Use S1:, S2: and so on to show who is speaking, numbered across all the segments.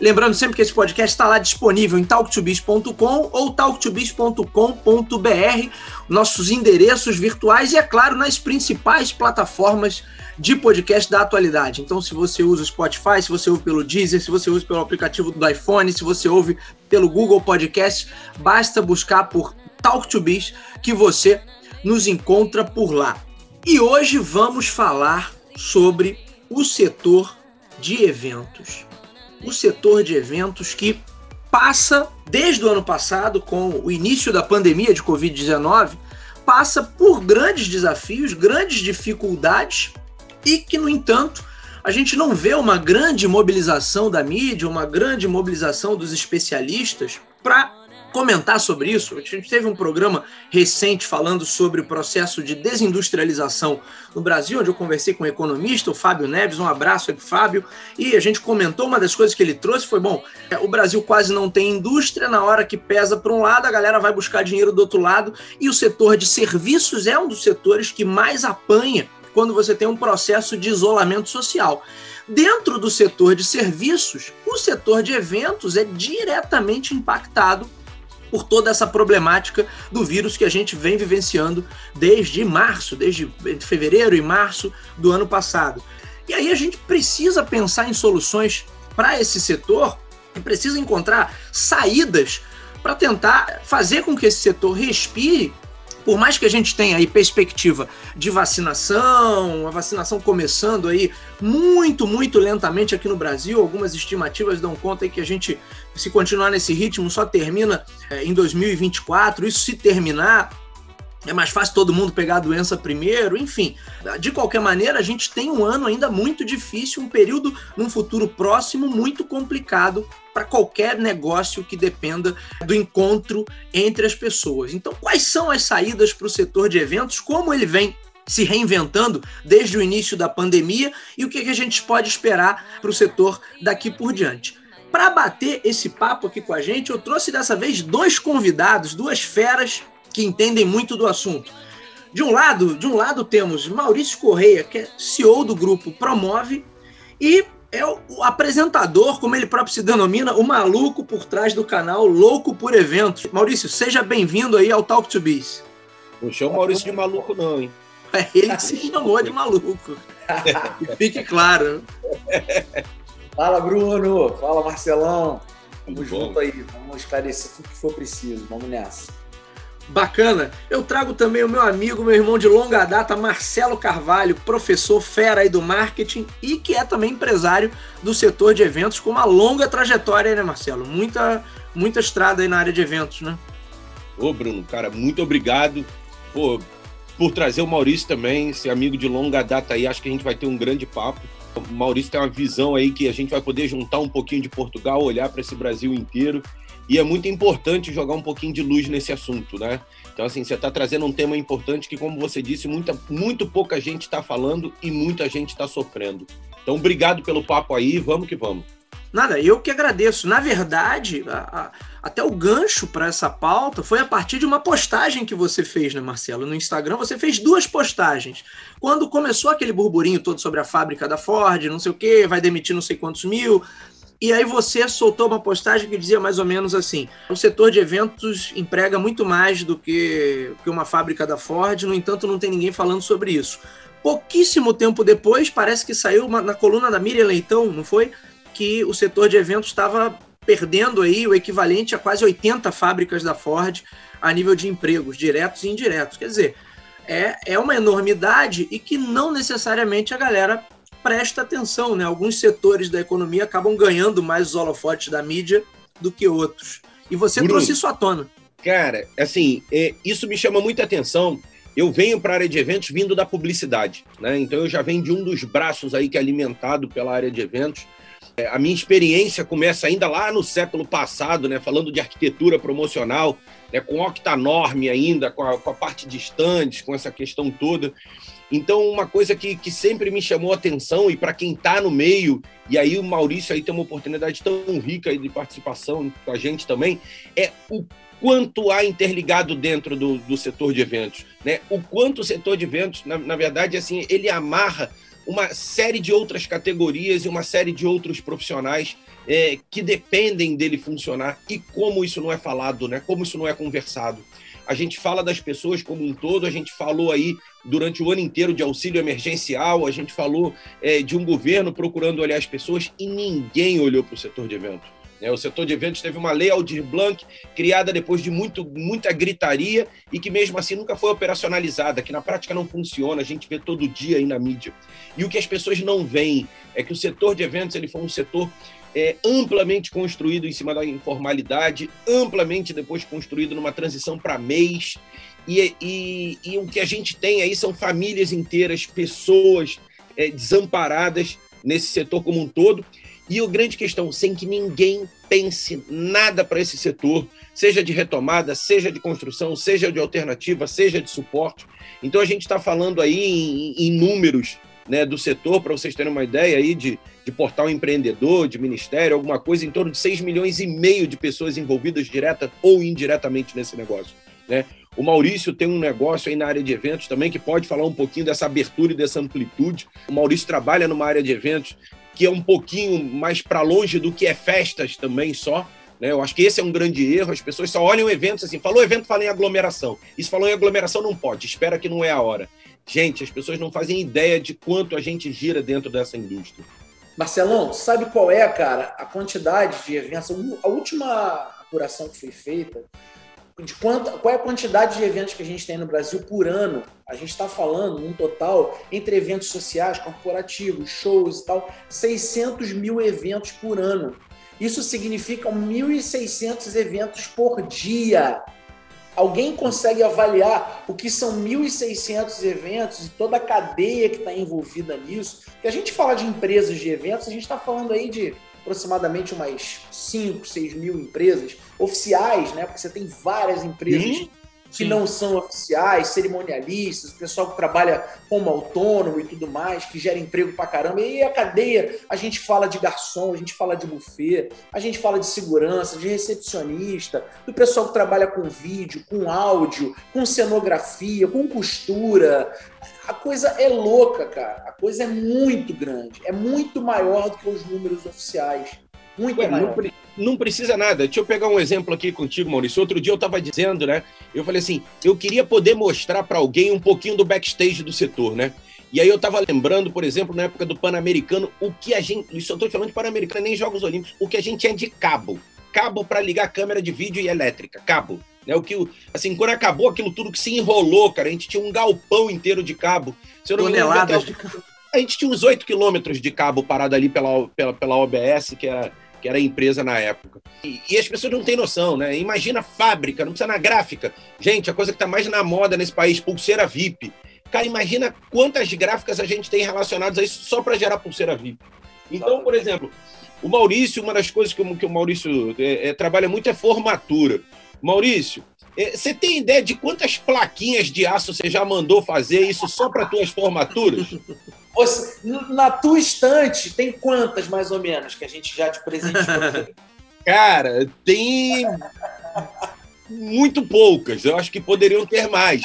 S1: Lembrando sempre que esse podcast está lá disponível em talktobiz.com ou talktobiz.com.br, nossos endereços virtuais e, é claro, nas principais plataformas de podcast da atualidade. Então, se você usa o Spotify, se você ouve pelo Deezer, se você usa pelo aplicativo do iPhone, se você ouve pelo Google Podcast, basta buscar por Talk to Biz que você nos encontra por lá. E hoje vamos falar sobre o setor de eventos o setor de eventos que passa, desde o ano passado, com o início da pandemia de Covid-19, passa por grandes desafios, grandes dificuldades e que, no entanto, a gente não vê uma grande mobilização da mídia, uma grande mobilização dos especialistas para comentar sobre isso. A gente teve um programa recente falando sobre o processo de desindustrialização no Brasil, onde eu conversei com o economista, o Fábio Neves, um abraço aí pro Fábio, e a gente comentou uma das coisas que ele trouxe foi, bom, é, o Brasil quase não tem indústria, na hora que pesa para um lado, a galera vai buscar dinheiro do outro lado, e o setor de serviços é um dos setores que mais apanha quando você tem um processo de isolamento social. Dentro do setor de serviços, o setor de eventos é diretamente impactado por toda essa problemática do vírus que a gente vem vivenciando desde março, desde fevereiro e março do ano passado. E aí a gente precisa pensar em soluções para esse setor e precisa encontrar saídas para tentar fazer com que esse setor respire por mais que a gente tenha aí perspectiva de vacinação, a vacinação começando aí muito, muito lentamente aqui no Brasil, algumas estimativas dão conta aí que a gente, se continuar nesse ritmo, só termina é, em 2024. Isso se terminar, é mais fácil todo mundo pegar a doença primeiro, enfim. De qualquer maneira, a gente tem um ano ainda muito difícil, um período num futuro próximo muito complicado para qualquer negócio que dependa do encontro entre as pessoas. Então, quais são as saídas para o setor de eventos? Como ele vem se reinventando desde o início da pandemia e o que, a gente pode esperar para o setor daqui por diante? Para bater esse papo aqui com a gente, eu trouxe dessa vez dois convidados, duas feras que entendem muito do assunto. De um lado, de um lado temos Maurício Correia, que é CEO do grupo Promove, e é o, apresentador, como ele próprio se denomina, o maluco por trás do canal Louco por Eventos. Maurício, seja bem-vindo aí ao Talk to Biz.
S2: Não chama o Maurício de maluco, não, hein?
S1: É ele que se chamou de maluco. fique claro.
S3: Fala, Bruno. Fala, Marcelão. Tamo junto aí. Vamos esclarecer tudo que for preciso. Vamos nessa
S1: bacana. Eu trago também o meu amigo, meu irmão de longa data, Marcelo Carvalho, professor fera aí do marketing e que é também empresário do setor de eventos com uma longa trajetória, né, Marcelo? Muita, muita estrada aí na área de eventos, né?
S2: Ô, Bruno, cara, muito obrigado por, por trazer o Maurício também, esse amigo de longa data aí. Acho que a gente vai ter um grande papo. O Maurício tem uma visão aí que a gente vai poder juntar um pouquinho de Portugal, olhar para esse Brasil inteiro e é muito importante jogar um pouquinho de luz nesse assunto, né? Então, assim, você está trazendo um tema importante que, como você disse, muita, muito pouca gente está falando e muita gente está sofrendo. Então, obrigado pelo papo aí, vamos que vamos.
S1: Nada, eu que agradeço. Na verdade, a, a, até o gancho para essa pauta foi a partir de uma postagem que você fez, né, Marcelo? No Instagram, você fez duas postagens. Quando começou aquele burburinho todo sobre a fábrica da Ford, não sei o quê, vai demitir não sei quantos mil, e aí você soltou uma postagem que dizia mais ou menos assim: o setor de eventos emprega muito mais do que, uma fábrica da Ford, no entanto, não tem ninguém falando sobre isso. Pouquíssimo tempo depois, parece que saiu uma, na coluna da Miriam Leitão, não foi? Que o setor de eventos estava perdendo aí o equivalente a quase 80 fábricas da Ford a nível de empregos, diretos e indiretos. Quer dizer, é, é uma enormidade e que não necessariamente a galera presta atenção, né? Alguns setores da economia acabam ganhando mais os holofotes da mídia do que outros. E você Bruno, trouxe isso à tona.
S2: Cara, assim, é, isso me chama muita atenção. Eu venho para a área de eventos vindo da publicidade, né? Então eu já venho de um dos braços aí que é alimentado pela área de eventos. É, a minha experiência começa ainda lá no século passado, né, falando de arquitetura promocional, né, com octanorme ainda, com a, com a parte de estandes, com essa questão toda. Então, uma coisa que, que sempre me chamou a atenção, e para quem está no meio, e aí o Maurício aí tem uma oportunidade tão rica de participação com a gente também, é o quanto há interligado dentro do, do setor de eventos. Né? O quanto o setor de eventos, na, na verdade, assim, ele amarra uma série de outras categorias e uma série de outros profissionais é, que dependem dele funcionar e como isso não é falado, né? como isso não é conversado. A gente fala das pessoas como um todo, a gente falou aí durante o ano inteiro de auxílio emergencial, a gente falou é, de um governo procurando olhar as pessoas e ninguém olhou para o setor de eventos. É, o setor de eventos teve uma lei Aldir Blanc, criada depois de muito, muita gritaria e que mesmo assim nunca foi operacionalizada, que na prática não funciona, a gente vê todo dia aí na mídia. E o que as pessoas não veem é que o setor de eventos ele foi um setor é, amplamente construído em cima da informalidade, amplamente depois construído numa transição para mês. E, e, e, o que a gente tem aí são famílias inteiras, pessoas é, desamparadas nesse setor como um todo. E a grande questão, sem que ninguém pense nada para esse setor, seja de retomada, seja de construção, seja de alternativa, seja de suporte. Então a gente está falando aí em, em números né, do setor, para vocês terem uma ideia aí de, de portal empreendedor, de ministério, alguma coisa, em torno de 6 milhões e meio de pessoas envolvidas direta ou indiretamente nesse negócio. Né? O Maurício tem um negócio aí na área de eventos também que pode falar um pouquinho dessa abertura e dessa amplitude. O Maurício trabalha numa área de eventos que é um pouquinho mais para longe do que é festas também só. Né? Eu acho que esse é um grande erro. As pessoas só olham eventos assim, falou evento, fala em aglomeração. Isso falou em aglomeração, não pode, espera que não é a hora. Gente, as pessoas não fazem ideia de quanto a gente gira dentro dessa indústria.
S3: Marcelão, sabe qual é, cara, a quantidade de eventos? A última apuração que foi feita de quanto, qual é a quantidade de eventos que a gente tem no Brasil por ano. A gente está falando, um total, entre eventos sociais, corporativos, shows e tal, 600 mil eventos por ano. Isso significa 1.600 eventos por dia. Alguém consegue avaliar o que são 1.600 eventos e toda a cadeia que está envolvida nisso? Que a gente fala de empresas de eventos, a gente está falando aí de aproximadamente umas 5, 6 mil empresas oficiais, né? Porque você tem várias empresas Sim. Que Sim. não são oficiais, cerimonialistas, pessoal que trabalha como autônomo e tudo mais, que gera emprego pra caramba. E a cadeia, a gente fala de garçom, a gente fala de buffet, a gente fala de segurança, de recepcionista, do pessoal que trabalha com vídeo, com áudio, com cenografia, com costura, a coisa é louca, cara. A coisa é muito grande. É muito maior do que os números oficiais. Muito Ué, maior.
S2: Não, precisa nada. Deixa eu pegar um exemplo aqui contigo, Maurício. Outro dia eu estava dizendo, né? Eu falei assim: eu queria poder mostrar para alguém um pouquinho do backstage do setor, né? E aí eu estava lembrando, por exemplo, na época do Pan-Americano, o que a gente. Isso eu estou falando de Pan-Americano, nem Jogos Olímpicos, o que a gente tinha de cabo. Cabo para ligar câmera de vídeo e elétrica. Cabo. Né? O que, assim, quando acabou aquilo tudo que se enrolou, cara, a gente tinha um galpão inteiro de cabo.
S1: Se eu não Toneladas me engano,
S2: a gente tinha uns 8 quilômetros de cabo parado ali pela, pela, pela OBS, que era, que era a empresa na época. E, e, as pessoas não têm noção, né? Imagina fábrica, não precisa na gráfica. Gente, a coisa que está mais na moda nesse país, pulseira VIP. Cara, imagina quantas gráficas a gente tem relacionadas a isso só para gerar pulseira VIP. Então, por exemplo, o Maurício, uma das coisas que, que o Maurício é, é, trabalha muito é formatura. Maurício, é, você tem ideia de quantas plaquinhas de aço você já mandou fazer isso só para tuas formaturas?
S3: Você, na tua estante, tem quantas mais ou menos que a gente já te presenteou?
S2: Cara, tem muito poucas. Eu acho que poderiam ter mais.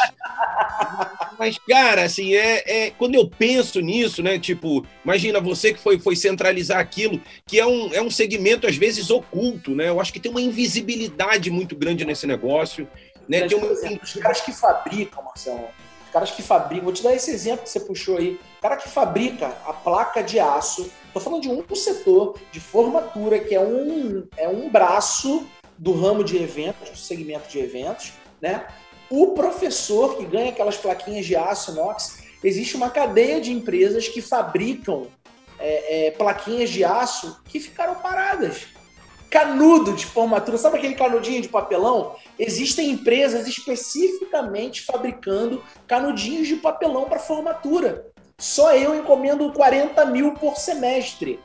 S2: Mas, cara, assim, é, é, quando eu penso nisso, né? Tipo, imagina você que foi, foi centralizar aquilo, que é um, é um segmento, às vezes, oculto, né? Eu acho que tem uma invisibilidade muito grande nesse negócio. Né?
S3: Tem uma... exemplo, os caras que fabricam, Marcelo, caras que fabricam, vou te dar esse exemplo que você puxou aí. Cara que fabrica a placa de aço, tô falando de um setor de formatura, que é um, é um braço do ramo de eventos, do segmento de eventos, né? O professor que ganha aquelas plaquinhas de aço inox, existe uma cadeia de empresas que fabricam é, é, plaquinhas de aço que ficaram paradas. Canudo de formatura, sabe aquele canudinho de papelão? Existem empresas especificamente fabricando canudinhos de papelão para formatura. Só eu encomendo 40 mil por semestre.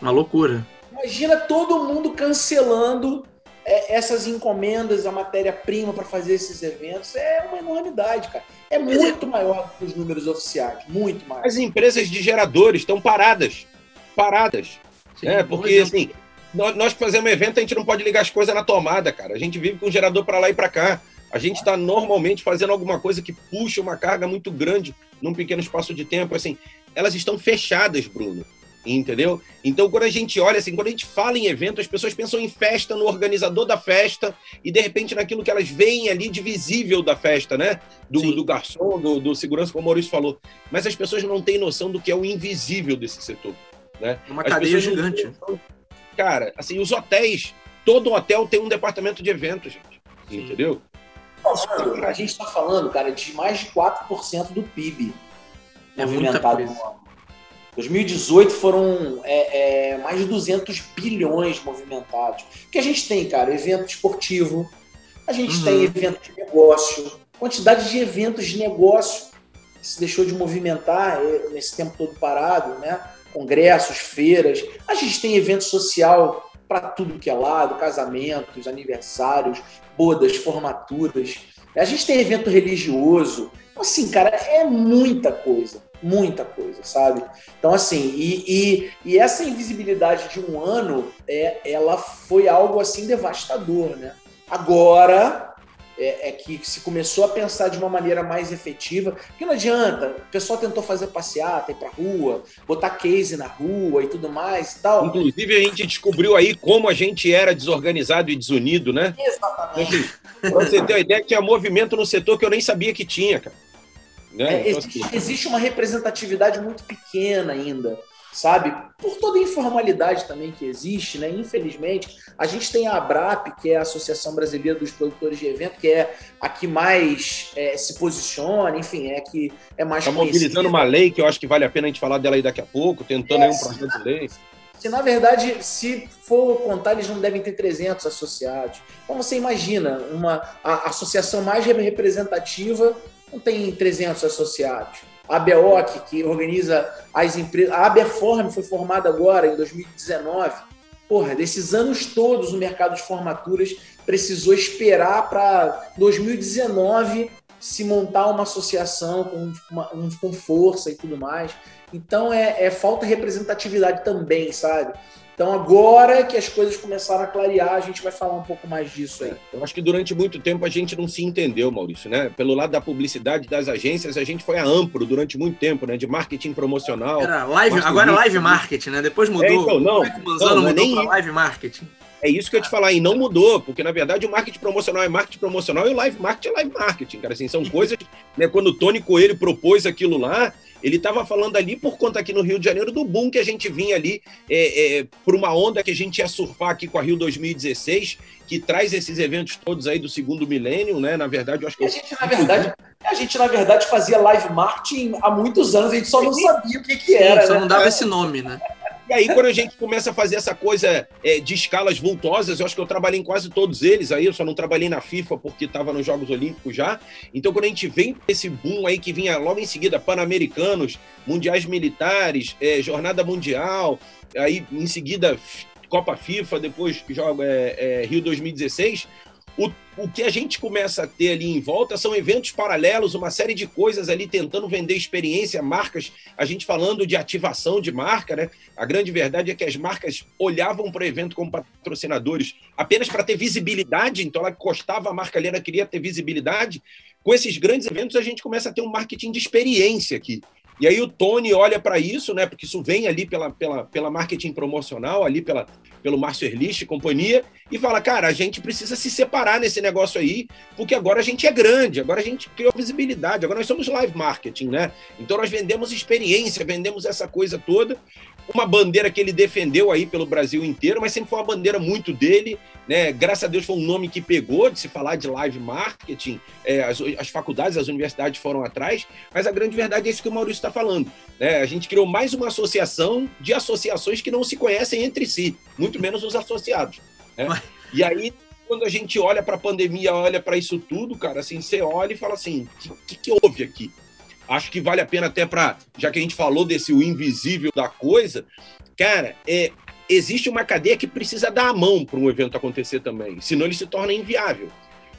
S1: Uma loucura.
S3: Imagina todo mundo cancelando é, essas encomendas, a matéria-prima para fazer esses eventos. É uma enormidade, cara. É muito maior do que os números oficiais. Muito maior.
S2: As empresas de geradores estão paradas. Paradas. Sim, é, porque assim, nós, que fazemos evento, a gente não pode ligar as coisas na tomada, cara. A gente vive com o gerador para lá e para cá. A gente está normalmente fazendo alguma coisa que puxa uma carga muito grande num pequeno espaço de tempo. Assim, elas estão fechadas, Bruno. Entendeu? Então, quando a gente olha assim, quando a gente fala em evento, as pessoas pensam em festa, no organizador da festa, e de repente naquilo que elas veem ali de visível da festa, né? Do, do garçom, do, do, segurança, como o Maurício falou. Mas as pessoas não têm noção do que é o invisível desse setor. Né?
S1: Uma as cadeia gigante.
S2: Cara, assim, os hotéis, todo hotel tem um departamento de eventos, gente. Sim. Entendeu?
S3: a gente está falando, cara, de mais de 4% do PIB é movimentado no ano. 2018 foram é, é, mais de 200 bilhões movimentados. O que a gente tem, cara? Evento esportivo, a gente uhum. tem evento de negócio, quantidade de eventos de negócio que se deixou de movimentar é, nesse tempo todo parado, né? Congressos, feiras. A gente tem evento social para tudo que é lado, casamentos, aniversários, bodas, formaturas. A gente tem evento religioso. Assim, cara, é muita coisa, muita coisa, sabe? Então, assim, e, e, e, essa invisibilidade de um ano, é, ela foi algo, assim, devastador, né? Agora, é, é, que se começou a pensar de uma maneira mais efetiva, porque não adianta, o pessoal tentou fazer passeata, ir pra rua, botar case na rua e tudo mais e tal.
S2: Inclusive, a gente descobriu aí como a gente era desorganizado e desunido, né?
S3: Exatamente.
S2: Pra você ter uma ideia, tinha movimento no setor que eu nem sabia que tinha, cara.
S3: Né? É, então, existe, assim, existe uma representatividade muito pequena ainda sabe? Por toda a informalidade também que existe, né? Infelizmente, a gente tem a ABRAP, que é a Associação Brasileira dos Produtores de Evento, que é a que mais é, se posiciona, enfim, é a que é mais
S2: Está mobilizando uma lei que eu acho que vale a pena a gente falar dela aí daqui a pouco, tentando é, um projeto de lei.
S3: Se na verdade, se for contar, eles não devem ter 300 associados. Então você imagina, uma, a associação mais representativa não tem 300 associados a BEOC, que organiza as empresas. A ABEFORM foi formada agora, em 2019. Porra, desses anos todos o mercado de formaturas precisou esperar para 2019 se montar uma associação com, uma, com força e tudo mais. Então é, é falta representatividade também, sabe? Então, agora que as coisas começaram a clarear, a gente vai falar um pouco mais disso aí.
S2: Eu acho que durante muito tempo a gente não se entendeu, Maurício, né? Pelo lado da publicidade das agências, a gente foi a amplo durante muito tempo, né? De marketing promocional.
S1: Era live, agora é live marketing, né? Depois mudou. É,
S2: então, não,
S1: não, não, não é nem live marketing.
S2: É isso que eu te falar, e não mudou, porque na verdade o marketing promocional é marketing promocional e o live marketing é live marketing, cara. Assim, são coisas, né? Quando o Tony Coelho propôs aquilo lá, ele estava falando ali por conta aqui no Rio de Janeiro do boom que a gente vinha ali é, é, por uma onda que a gente ia surfar aqui com a Rio 2016, que traz esses eventos todos aí do segundo milênio, né? Na verdade, eu acho que.
S3: A gente, na verdade, a gente, na verdade, fazia live marketing há muitos anos, a gente só não sabia o que, que era. Sim,
S1: só
S3: né?
S1: não dava esse nome, né?
S2: E aí, quando a gente começa a fazer essa coisa é, de escalas vultosas, eu acho que eu trabalhei em quase todos eles aí, eu só não trabalhei na FIFA porque estava nos Jogos Olímpicos já. Então, quando a gente vem esse boom aí que vinha logo em seguida, Pan-Americanos, Mundiais Militares, é, Jornada Mundial, aí em seguida Copa FIFA, depois é, é, Rio 2016, o, o que a gente começa a ter ali em volta são eventos paralelos, uma série de coisas ali tentando vender experiência, marcas, a gente falando de ativação de marca, né? A grande verdade é que as marcas olhavam para o evento como patrocinadores apenas para ter visibilidade, então ela costava a marca ali, ela queria ter visibilidade. Com esses grandes eventos, a gente começa a ter um marketing de experiência aqui. E aí o Tony olha para isso, né? Porque isso vem ali pela, pela, pela marketing promocional, ali pela, pelo Márcio Erlich e companhia, e fala, cara, a gente precisa se separar nesse negócio aí, porque agora a gente é grande, agora a gente criou visibilidade, agora nós somos live marketing, né? Então nós vendemos experiência, vendemos essa coisa toda, uma bandeira que ele defendeu aí pelo Brasil inteiro, mas sempre foi uma bandeira muito dele, né? Graças a Deus foi um nome que pegou de se falar de live marketing, é, as, as, faculdades, as universidades foram atrás, mas a grande verdade é isso que o Maurício está falando. Né? A gente criou mais uma associação de associações que não se conhecem entre si, muito menos os associados. Né? E aí, quando a gente olha para a pandemia, olha para isso tudo, cara, assim, você olha e fala assim: o que, que, que houve aqui? Acho que vale a pena até para, já que a gente falou desse o invisível da coisa, cara, é existe uma cadeia que precisa dar a mão para um evento acontecer também, senão ele se torna inviável.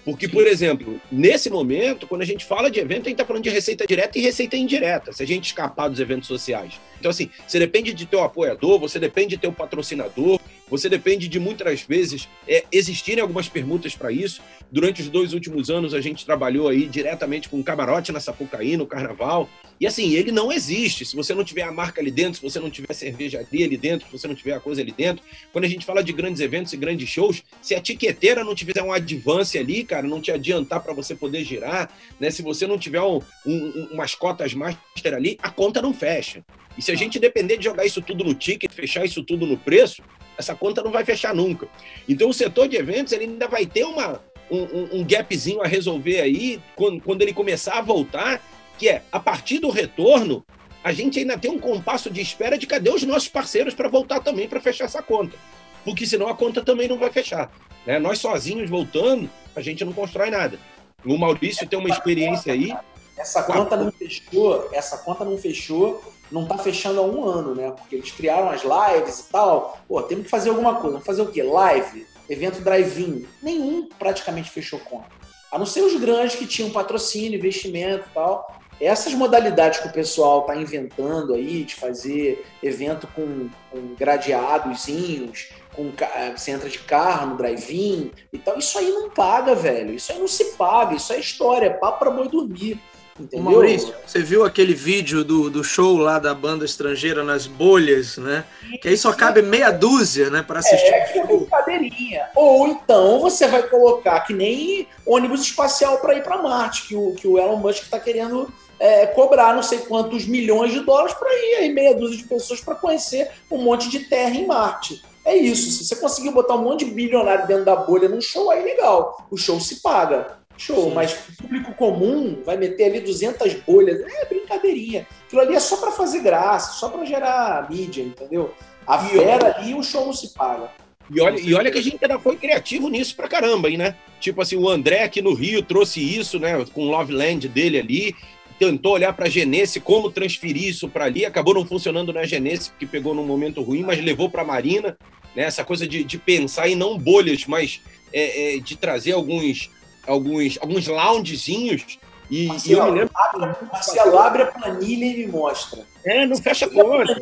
S2: Porque, por exemplo, nesse momento, quando a gente fala de evento, a gente está falando de receita direta e receita indireta, se a gente escapar dos eventos sociais. Então, assim, você depende de teu apoiador, você depende de teu patrocinador, você depende de muitas vezes é, existirem algumas permutas para isso. Durante os dois últimos anos, a gente trabalhou aí diretamente com o camarote na Sapucaí, no Carnaval. E assim, ele não existe. Se você não tiver a marca ali dentro, se você não tiver cervejaria ali dentro, se você não tiver a coisa ali dentro. Quando a gente fala de grandes eventos e grandes shows, se a tiqueteira não tiver um advance ali, cara, não te adiantar para você poder girar, né? Se você não tiver um, um, umas cotas master ali, a conta não fecha. E se a gente depender de jogar isso tudo no ticket, fechar isso tudo no preço, essa conta não vai fechar nunca. Então o setor de eventos ele ainda vai ter uma, um, um gapzinho a resolver aí quando, quando ele começar a voltar, que é a partir do retorno, a gente ainda tem um compasso de espera de cadê os nossos parceiros para voltar também para fechar essa conta. Porque senão a conta também não vai fechar. Né? Nós sozinhos voltando, a gente não constrói nada. O Maurício tem uma experiência aí.
S3: Essa conta não fechou, essa conta não fechou não está fechando há um ano, né? Porque eles criaram as lives e tal. Pô, temos que fazer alguma coisa. Vamos fazer o quê? Live, evento drive-in. Nenhum praticamente fechou conta. A não ser os grandes que tinham patrocínio, investimento e tal. Essas modalidades que o pessoal está inventando aí, de fazer evento com, com gradeadozinhos, com, eh, você entra de carro no drive-in e tal, isso aí não paga, velho. Isso aí não se paga, isso é história, é papo para boi dormir. Entendeu?
S1: Maurício, você viu aquele vídeo do, do show lá da banda estrangeira nas bolhas, né? Que aí só cabe meia dúzia, né, para assistir. É,
S3: que é brincadeirinha. Ou então você vai colocar que nem ônibus espacial para ir para Marte, que o, que o Elon Musk está querendo é, cobrar não sei quantos milhões de dólares para ir aí meia dúzia de pessoas para conhecer um monte de terra em Marte. É isso. Se você conseguir botar um monte de bilionário dentro da bolha num show, aí legal. O show se paga. Show, Sim. mas o público comum vai meter ali 200 bolhas. É brincadeirinha. Aquilo ali é só para fazer graça, só para gerar mídia, entendeu? A fera ali, o show não se paga.
S2: E olha, e olha que a gente ainda foi criativo nisso pra caramba, hein, né? Tipo assim, o André aqui no Rio trouxe isso, né? Com o Love Land dele ali, tentou olhar para a Genesse, como transferir isso para ali, acabou não funcionando na Genesse, porque pegou num momento ruim, mas levou para a Marina, né? Essa coisa de, de pensar em não bolhas, mas é, é, de trazer alguns alguns, alguns loungezinhos. E,
S3: Marcelo, e eu me lembro. Abre, Marcelo, abre a planilha e me mostra.
S2: É, não fecha conta.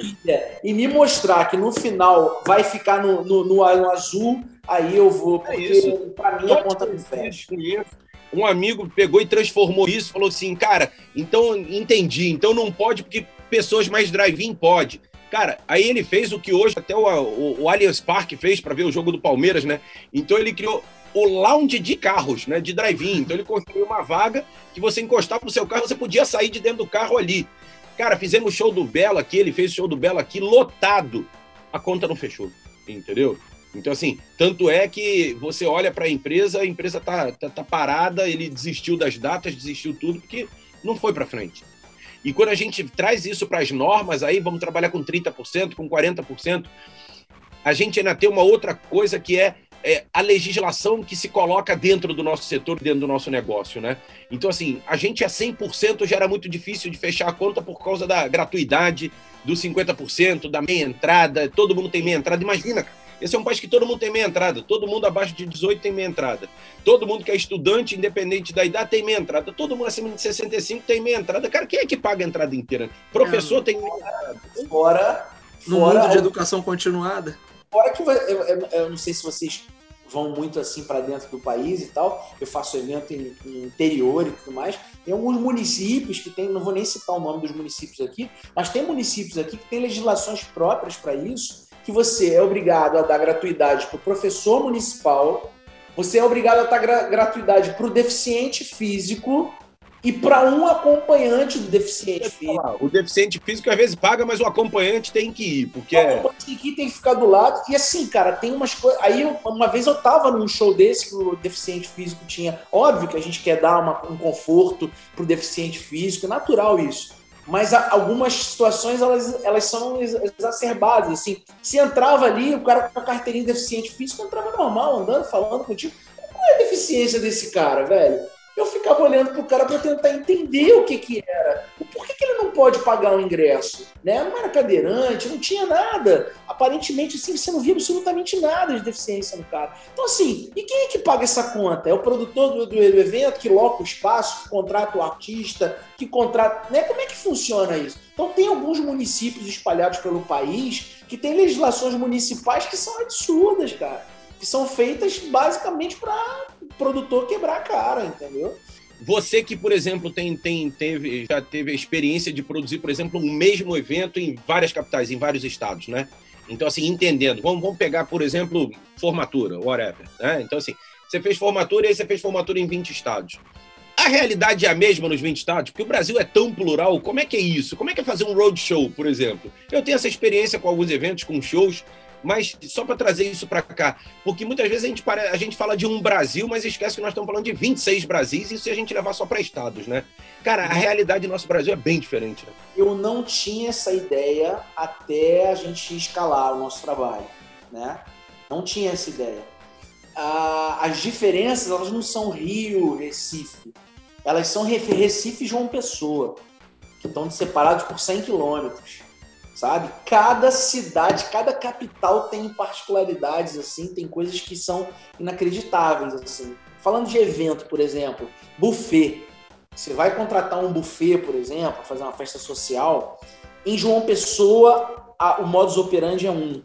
S3: E me mostrar que no final vai ficar no, no, no azul, aí eu vou, é porque é para mim a conta não fecha.
S2: Um amigo pegou e transformou isso, falou assim, cara, então entendi, então não pode porque pessoas mais drive-in pode. Cara, aí ele fez o que hoje até o, o, o Allianz Parque fez para ver o jogo do Palmeiras, né? Então ele criou o lounge de carros, né, de drive-in. Então ele construiu uma vaga que você encostava no seu carro, você podia sair de dentro do carro ali. Cara, fizemos show do Belo aqui, ele fez show do Belo aqui lotado. A conta não fechou, entendeu? Então, assim, tanto é que você olha para a empresa, a empresa tá, tá, tá, parada, ele desistiu das datas, desistiu tudo, porque não foi para frente. E quando a gente traz isso para as normas, aí vamos trabalhar com 30%, com 40%, a gente ainda tem uma outra coisa que é é, a legislação que se coloca dentro do nosso setor, dentro do nosso negócio, né? Então, assim, a gente é 100% já era muito difícil de fechar a conta por causa da gratuidade, dos 50%, da meia entrada, todo mundo tem meia entrada. Imagina, cara, esse é um país que todo mundo tem meia entrada, todo mundo abaixo de 18 tem meia entrada. Todo mundo que é estudante, independente da idade, tem meia entrada. Todo mundo acima de 65 tem meia entrada. Cara, quem é que paga a entrada inteira? Professor é, tem meia entrada.
S3: Fora,
S1: no fora mundo de educação continuada.
S3: Fora que eu, eu, eu, não sei se vocês vão muito assim para dentro do país e tal. Eu faço evento em, em, interior e tudo mais. Tem alguns municípios que tem, não vou nem citar o nome dos municípios aqui, mas tem municípios aqui que têm legislações próprias para isso, que você é obrigado a dar gratuidade para o professor municipal, você é obrigado a dar gratuidade para o deficiente físico e para um acompanhante do deficiente físico.
S2: O deficiente físico às vezes paga, mas o acompanhante tem que ir, porque. O
S3: é acompanhante tem que ir, tem que ficar do lado. E assim, cara, tem umas coisas. Aí, uma vez eu tava num show desse que o deficiente físico tinha. Óbvio que a gente quer dar uma, um conforto pro deficiente físico, é natural isso. Mas algumas situações elas, elas são exacerbadas. Assim, se entrava ali, o cara com a carteirinha de deficiente físico entrava normal, andando, falando contigo. Qual é a deficiência desse cara, velho? Eu ficava olhando pro cara para tentar entender o que que era. Por que, que ele não pode pagar o ingresso? Né? Não era cadeirante, não tinha nada. Aparentemente, assim, você não via absolutamente nada de deficiência no cara. Então, assim, e quem é que paga essa conta? É o produtor do, do evento que loca o espaço, que contrata o artista, que contrata. Né? Como é que funciona isso? Então, tem alguns municípios espalhados pelo país que têm legislações municipais que são absurdas, cara. Que são feitas basicamente para produtor quebrar a cara, entendeu?
S2: Você que, por exemplo, tem, tem, teve, já teve a experiência de produzir, por exemplo, um mesmo evento em várias capitais, em vários estados, né? Então, assim, entendendo. Vamos, vamos pegar, por exemplo, formatura, whatever. Né? Então, assim, você fez formatura e aí você fez formatura em 20 estados. A realidade é a mesma nos 20 estados? Porque o Brasil é tão plural. Como é que é isso? Como é que é fazer um roadshow, por exemplo? Eu tenho essa experiência com alguns eventos, com shows, mas só para trazer isso para cá, porque muitas vezes a gente, a gente fala de um Brasil, mas esquece que nós estamos falando de 26 Brasis, e se a gente levar só para estados, né? Cara, a realidade do nosso Brasil é bem diferente. Né?
S3: Eu não tinha essa ideia até a gente escalar o nosso trabalho, né? Não tinha essa ideia. Ah, as diferenças, elas não são Rio, Recife. Elas são Recife e João Pessoa, que estão separados por 100 quilômetros sabe? Cada cidade, cada capital tem particularidades assim, tem coisas que são inacreditáveis assim. Falando de evento, por exemplo, buffet. Você vai contratar um buffet, por exemplo, fazer uma festa social. Em João Pessoa, a, o modus operandi é um.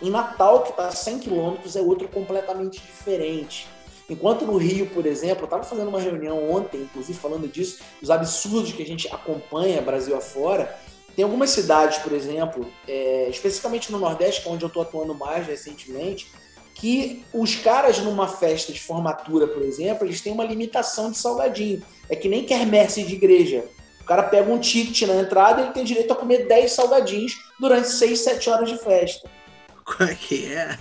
S3: Em Natal, que está a 100 quilômetros, é outro completamente diferente. Enquanto no Rio, por exemplo, eu estava fazendo uma reunião ontem, inclusive falando disso, dos absurdos que a gente acompanha Brasil afora, tem algumas cidades, por exemplo, é, especificamente no Nordeste, que é onde eu estou atuando mais recentemente, que os caras numa festa de formatura, por exemplo, eles têm uma limitação de salgadinho. É que nem quermesse de igreja. O cara pega um ticket na entrada e ele tem direito a comer 10 salgadinhos durante 6, 7 horas de festa.
S1: Como é que é?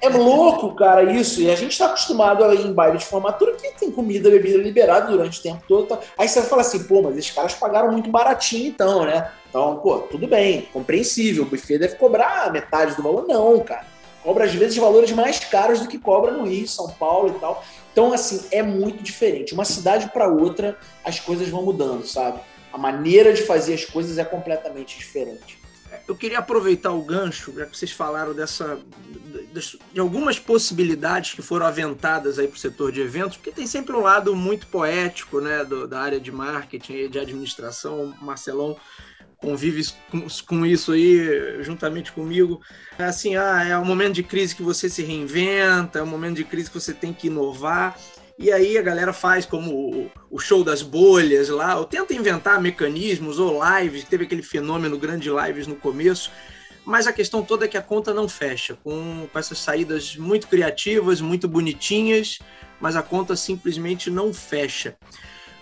S3: É louco, cara, isso. E a gente está acostumado a ir em baile de formatura que tem comida, bebida liberada durante o tempo todo. Tá? Aí você fala assim, pô, mas esses caras pagaram muito baratinho então, né? Então, pô, tudo bem, compreensível. O buffet deve cobrar metade do valor. Não, cara. Cobra às vezes valores mais caros do que cobra no Rio, São Paulo e tal. Então, assim, é muito diferente. Uma cidade para outra, as coisas vão mudando, sabe? A maneira de fazer as coisas é completamente diferente.
S1: Eu queria aproveitar o gancho, já que vocês falaram dessa de algumas possibilidades que foram aventadas aí para o setor de eventos, porque tem sempre um lado muito poético, né, do, da área de marketing e de administração. O Marcelão convive com, com, isso aí juntamente comigo. É assim, ah, é um momento de crise que você se reinventa, é um momento de crise que você tem que inovar. E aí a galera faz como o, show das bolhas lá, ou tenta inventar mecanismos ou lives, teve aquele fenômeno grande lives no começo, mas a questão toda é que a conta não fecha, com, com essas saídas muito criativas, muito bonitinhas, mas a conta simplesmente não fecha.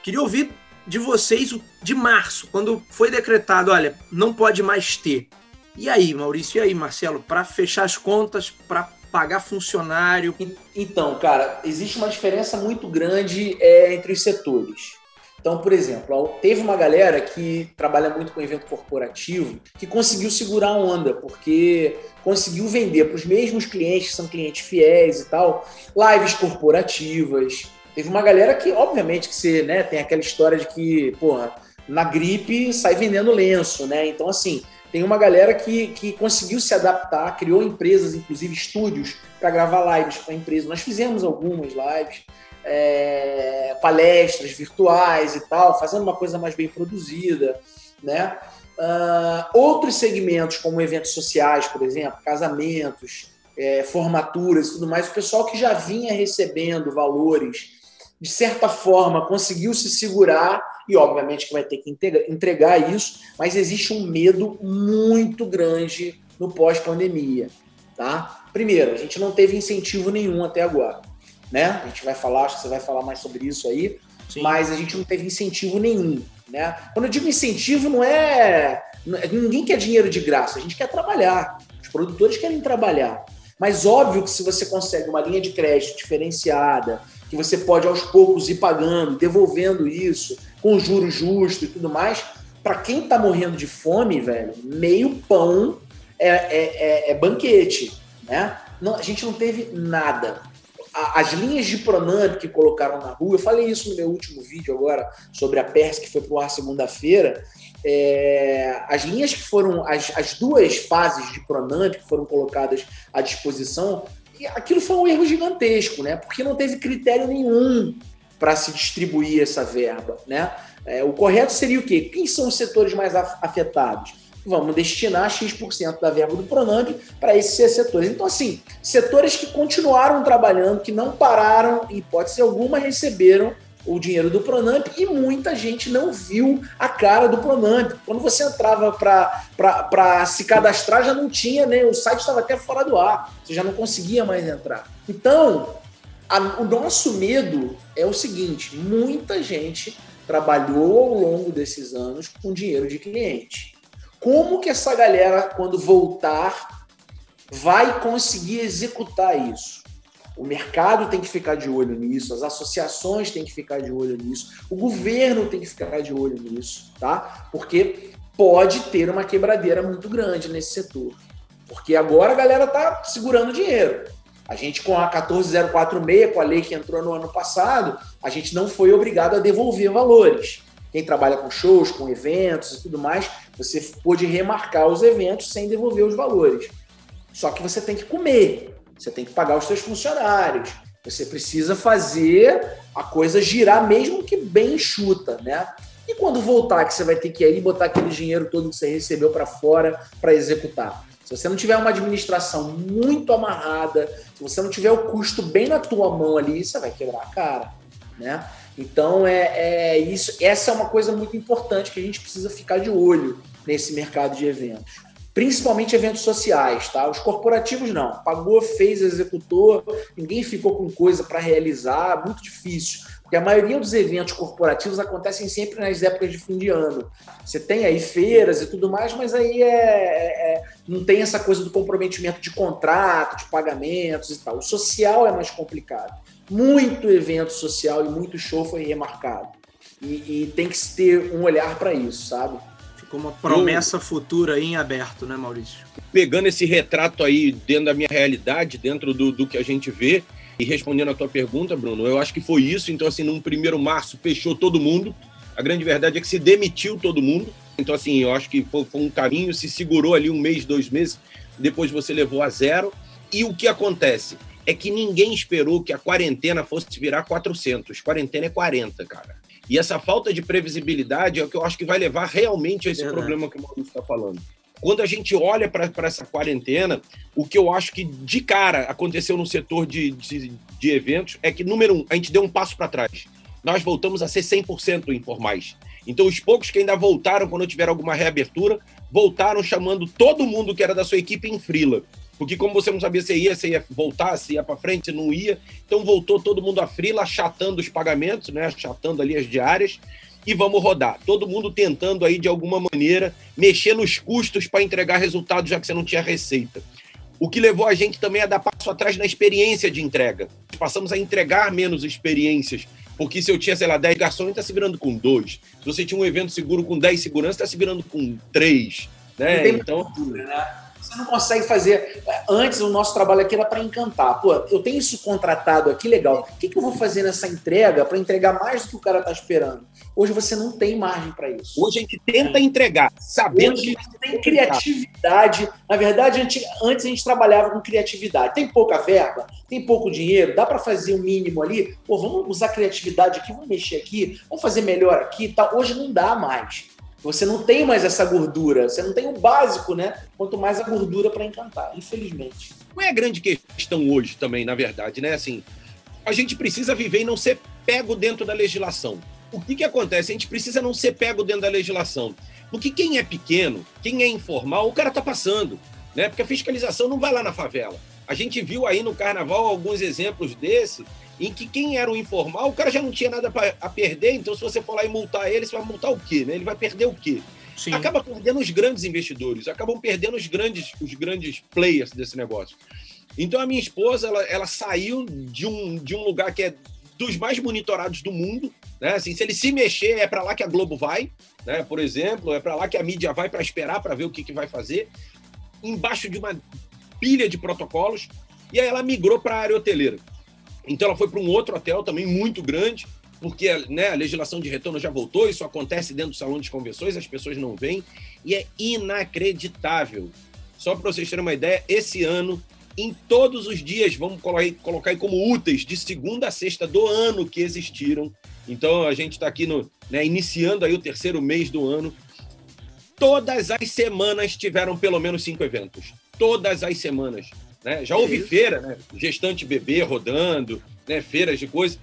S1: Queria ouvir de vocês de março, quando foi decretado, olha, não pode mais ter. E aí, Maurício, e aí, Marcelo, para fechar as contas, para pagar funcionário?
S3: Então, cara, existe uma diferença muito grande é, entre os setores. Então, por exemplo, teve uma galera que trabalha muito com evento corporativo que conseguiu segurar a onda, porque conseguiu vender para os mesmos clientes, que são clientes fiéis e tal, lives corporativas. Teve uma galera que, obviamente, que você né, tem aquela história de que, porra, na gripe sai vendendo lenço, né? Então, assim, tem uma galera que, que conseguiu se adaptar, criou empresas, inclusive estúdios, para gravar lives para empresas. Nós fizemos algumas lives, é, palestras virtuais e tal, fazendo uma coisa mais bem produzida, né? Uh, outros segmentos, como eventos sociais, por exemplo, casamentos, é, formaturas e tudo mais, o pessoal que já vinha recebendo valores, de certa forma, conseguiu se segurar e obviamente que vai ter que entregar isso, mas existe um medo muito grande no pós-pandemia, tá? Primeiro, a gente não teve incentivo nenhum até agora, né? A gente vai falar, acho que você vai falar mais sobre isso aí, Sim. mas a gente não teve incentivo nenhum, né? Quando eu digo incentivo, não é ninguém quer dinheiro de graça, a gente quer trabalhar. Os produtores querem trabalhar. Mas óbvio que se você consegue uma linha de crédito diferenciada, que você pode aos poucos ir pagando, devolvendo isso, com juros justos e tudo mais. Para quem tá morrendo de fome, velho, meio pão é, é, é, é banquete, né? Não, a gente não teve nada. as linhas de Pronamp que colocaram na rua, eu falei isso no meu último vídeo agora sobre a PERS, que foi pro ar segunda-feira. É, as linhas que foram, as, as duas fases de Pronamp que foram colocadas à disposição, aquilo foi um erro gigantesco, né? Porque não teve critério nenhum para se distribuir essa verba, né? É, o correto seria o quê? Quem são os setores mais afetados? Vamos destinar X% da verba do Pronamp para esses setores. Então, assim, setores que continuaram trabalhando, que não pararam, em hipótese alguma, receberam o dinheiro do Pronamp e muita gente não viu a cara do Pronamp. Quando você entrava para se cadastrar, já não tinha, né? O site estava até fora do ar, você já não conseguia mais entrar. Então, a, o nosso medo é o seguinte: muita gente trabalhou ao longo desses anos com dinheiro de cliente. Como que essa galera, quando voltar, vai conseguir executar isso? O mercado tem que ficar de olho nisso, as associações têm que ficar de olho nisso, o governo tem que ficar de olho nisso, tá? Porque pode ter uma quebradeira muito grande nesse setor. Porque agora a galera tá segurando dinheiro. A gente, com a 14046, com a lei que entrou no ano passado, a gente não foi obrigado a devolver valores. Quem trabalha com shows, com eventos e tudo mais, você pôde remarcar os eventos sem devolver os valores. Só que você tem que comer, você tem que pagar os seus funcionários, você precisa fazer a coisa girar, mesmo que bem enxuta, né? E quando voltar, que você vai ter que ir botar aquele dinheiro todo que você recebeu para fora para executar? Se você não tiver uma administração muito amarrada, se você não tiver o custo bem na tua mão ali, você vai quebrar a cara, né? Então é, é isso. Essa é uma coisa muito importante que a gente precisa ficar de olho nesse mercado de eventos principalmente eventos sociais, tá? Os corporativos não. Pagou, fez, executou, ninguém ficou com coisa para realizar, muito difícil. Porque a maioria dos eventos corporativos acontecem sempre nas épocas de fim de ano. Você tem aí feiras e tudo mais, mas aí é, é, é não tem essa coisa do comprometimento de contrato, de pagamentos e tal. O social é mais complicado. Muito evento social e muito show foi remarcado. E, e tem que ter um olhar para isso, sabe?
S1: Ficou uma promessa eu, futura aí em aberto, né, Maurício?
S2: Pegando esse retrato aí dentro da minha realidade, dentro do, do que a gente vê, e respondendo a tua pergunta, Bruno, eu acho que foi isso. Então, assim, num primeiro março fechou todo mundo. A grande verdade é que se demitiu todo mundo. Então, assim, eu acho que foi, foi um caminho, se segurou ali um mês, dois meses, depois você levou a zero. E o que acontece? É que ninguém esperou que a quarentena fosse virar 400. Quarentena é 40, cara. E essa falta de previsibilidade é o que eu acho que vai levar realmente a esse problema que o Maurício está falando. Quando a gente olha para essa quarentena, o que eu acho que de cara aconteceu no setor de, de, de eventos é que, número um, a gente deu um passo para trás. Nós voltamos a ser 100% informais. Então, os poucos que ainda voltaram quando tiver alguma reabertura, voltaram chamando todo mundo que era da sua equipe em frila. Porque como você não sabia se ia, se ia voltar, se ia para frente, não ia, então voltou todo mundo a frila, achatando os pagamentos, né, achatando ali as diárias, e vamos rodar. Todo mundo tentando aí, de alguma maneira, mexer nos custos para entregar resultado, já que você não tinha receita. O que levou a gente também a dar passo atrás na experiência de entrega. Passamos a entregar menos experiências, porque se eu tinha, sei lá, 10 garçons, está se virando com dois. Se você tinha um evento seguro com 10 seguranças, está se virando com três. Né? Então, né?
S3: Você não consegue fazer. Antes, o nosso trabalho aqui era para encantar. Pô, eu tenho isso contratado aqui, legal. O que, que eu vou fazer nessa entrega para entregar mais do que o cara está esperando? Hoje você não tem margem para isso.
S2: Hoje a gente tenta entregar, sabendo
S3: Hoje que tem criatividade. Na verdade, antes a gente trabalhava com criatividade. Tem pouca verba, tem pouco dinheiro, dá para fazer o um mínimo ali. Pô, vamos usar criatividade aqui, vamos mexer aqui, vamos fazer melhor aqui. Tá? Hoje não dá mais. Você não tem mais essa gordura, você não tem o básico, né? Quanto mais a gordura para encantar, infelizmente.
S2: Qual é a grande questão hoje também, na verdade, né? Assim, a gente precisa viver e não ser pego dentro da legislação. O que, que acontece? A gente precisa não ser pego dentro da legislação. Porque quem é pequeno, quem é informal, o cara tá passando, né? Porque a fiscalização não vai lá na favela. A gente viu aí no carnaval alguns exemplos desse em que quem era o informal, o cara já não tinha nada pra, a perder, então se você for lá e multar ele, você vai multar o quê? Né? Ele vai perder o quê? Sim. Acaba perdendo os grandes investidores, acabam perdendo os grandes, os grandes players desse negócio. Então a minha esposa, ela, ela saiu de um, de um lugar que é dos mais monitorados do mundo, né? Assim, se ele se mexer, é para lá que a Globo vai, né? Por exemplo, é para lá que a mídia vai para esperar para ver o que, que vai fazer, embaixo de uma pilha de protocolos, e aí ela migrou para a área hoteleira. Então ela foi para um outro hotel também muito grande, porque né, a legislação de retorno já voltou, isso acontece dentro do salão de convenções, as pessoas não vêm, e é inacreditável. Só para vocês terem uma ideia, esse ano, em todos os dias, vamos colocar aí como úteis, de segunda a sexta do ano que existiram. Então a gente está aqui no, né, iniciando aí o terceiro mês do ano. Todas as semanas tiveram pelo menos cinco eventos. Todas as semanas. Né? Já houve feira, né? Gestante bebê rodando, né? feiras de coisas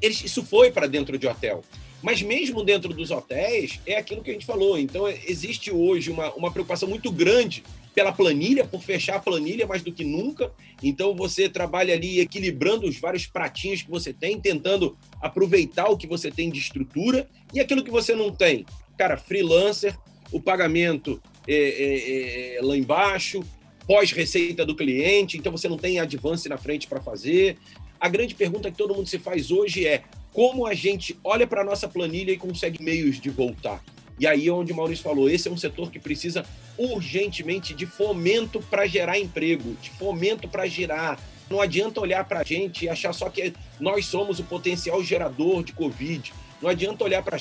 S2: eles, isso foi para dentro de hotel. Mas mesmo dentro dos hotéis, é aquilo que a gente falou. Então, existe hoje uma, uma preocupação muito grande pela planilha, por fechar a planilha mais do que nunca. Então, você trabalha ali equilibrando os vários pratinhos que você tem, tentando aproveitar o que você tem de estrutura e aquilo que você não tem. Cara, freelancer, o pagamento é, é, é, lá embaixo, pós-receita do cliente, então você não tem advance na frente para fazer, a grande pergunta que todo mundo se faz hoje é como a gente olha para a nossa planilha e consegue meios de voltar. E aí é onde o Maurício falou, esse é um setor que precisa urgentemente de fomento para gerar emprego, de fomento para girar. Não adianta olhar para a gente e achar só que nós somos o potencial gerador de Covid. Não adianta olhar para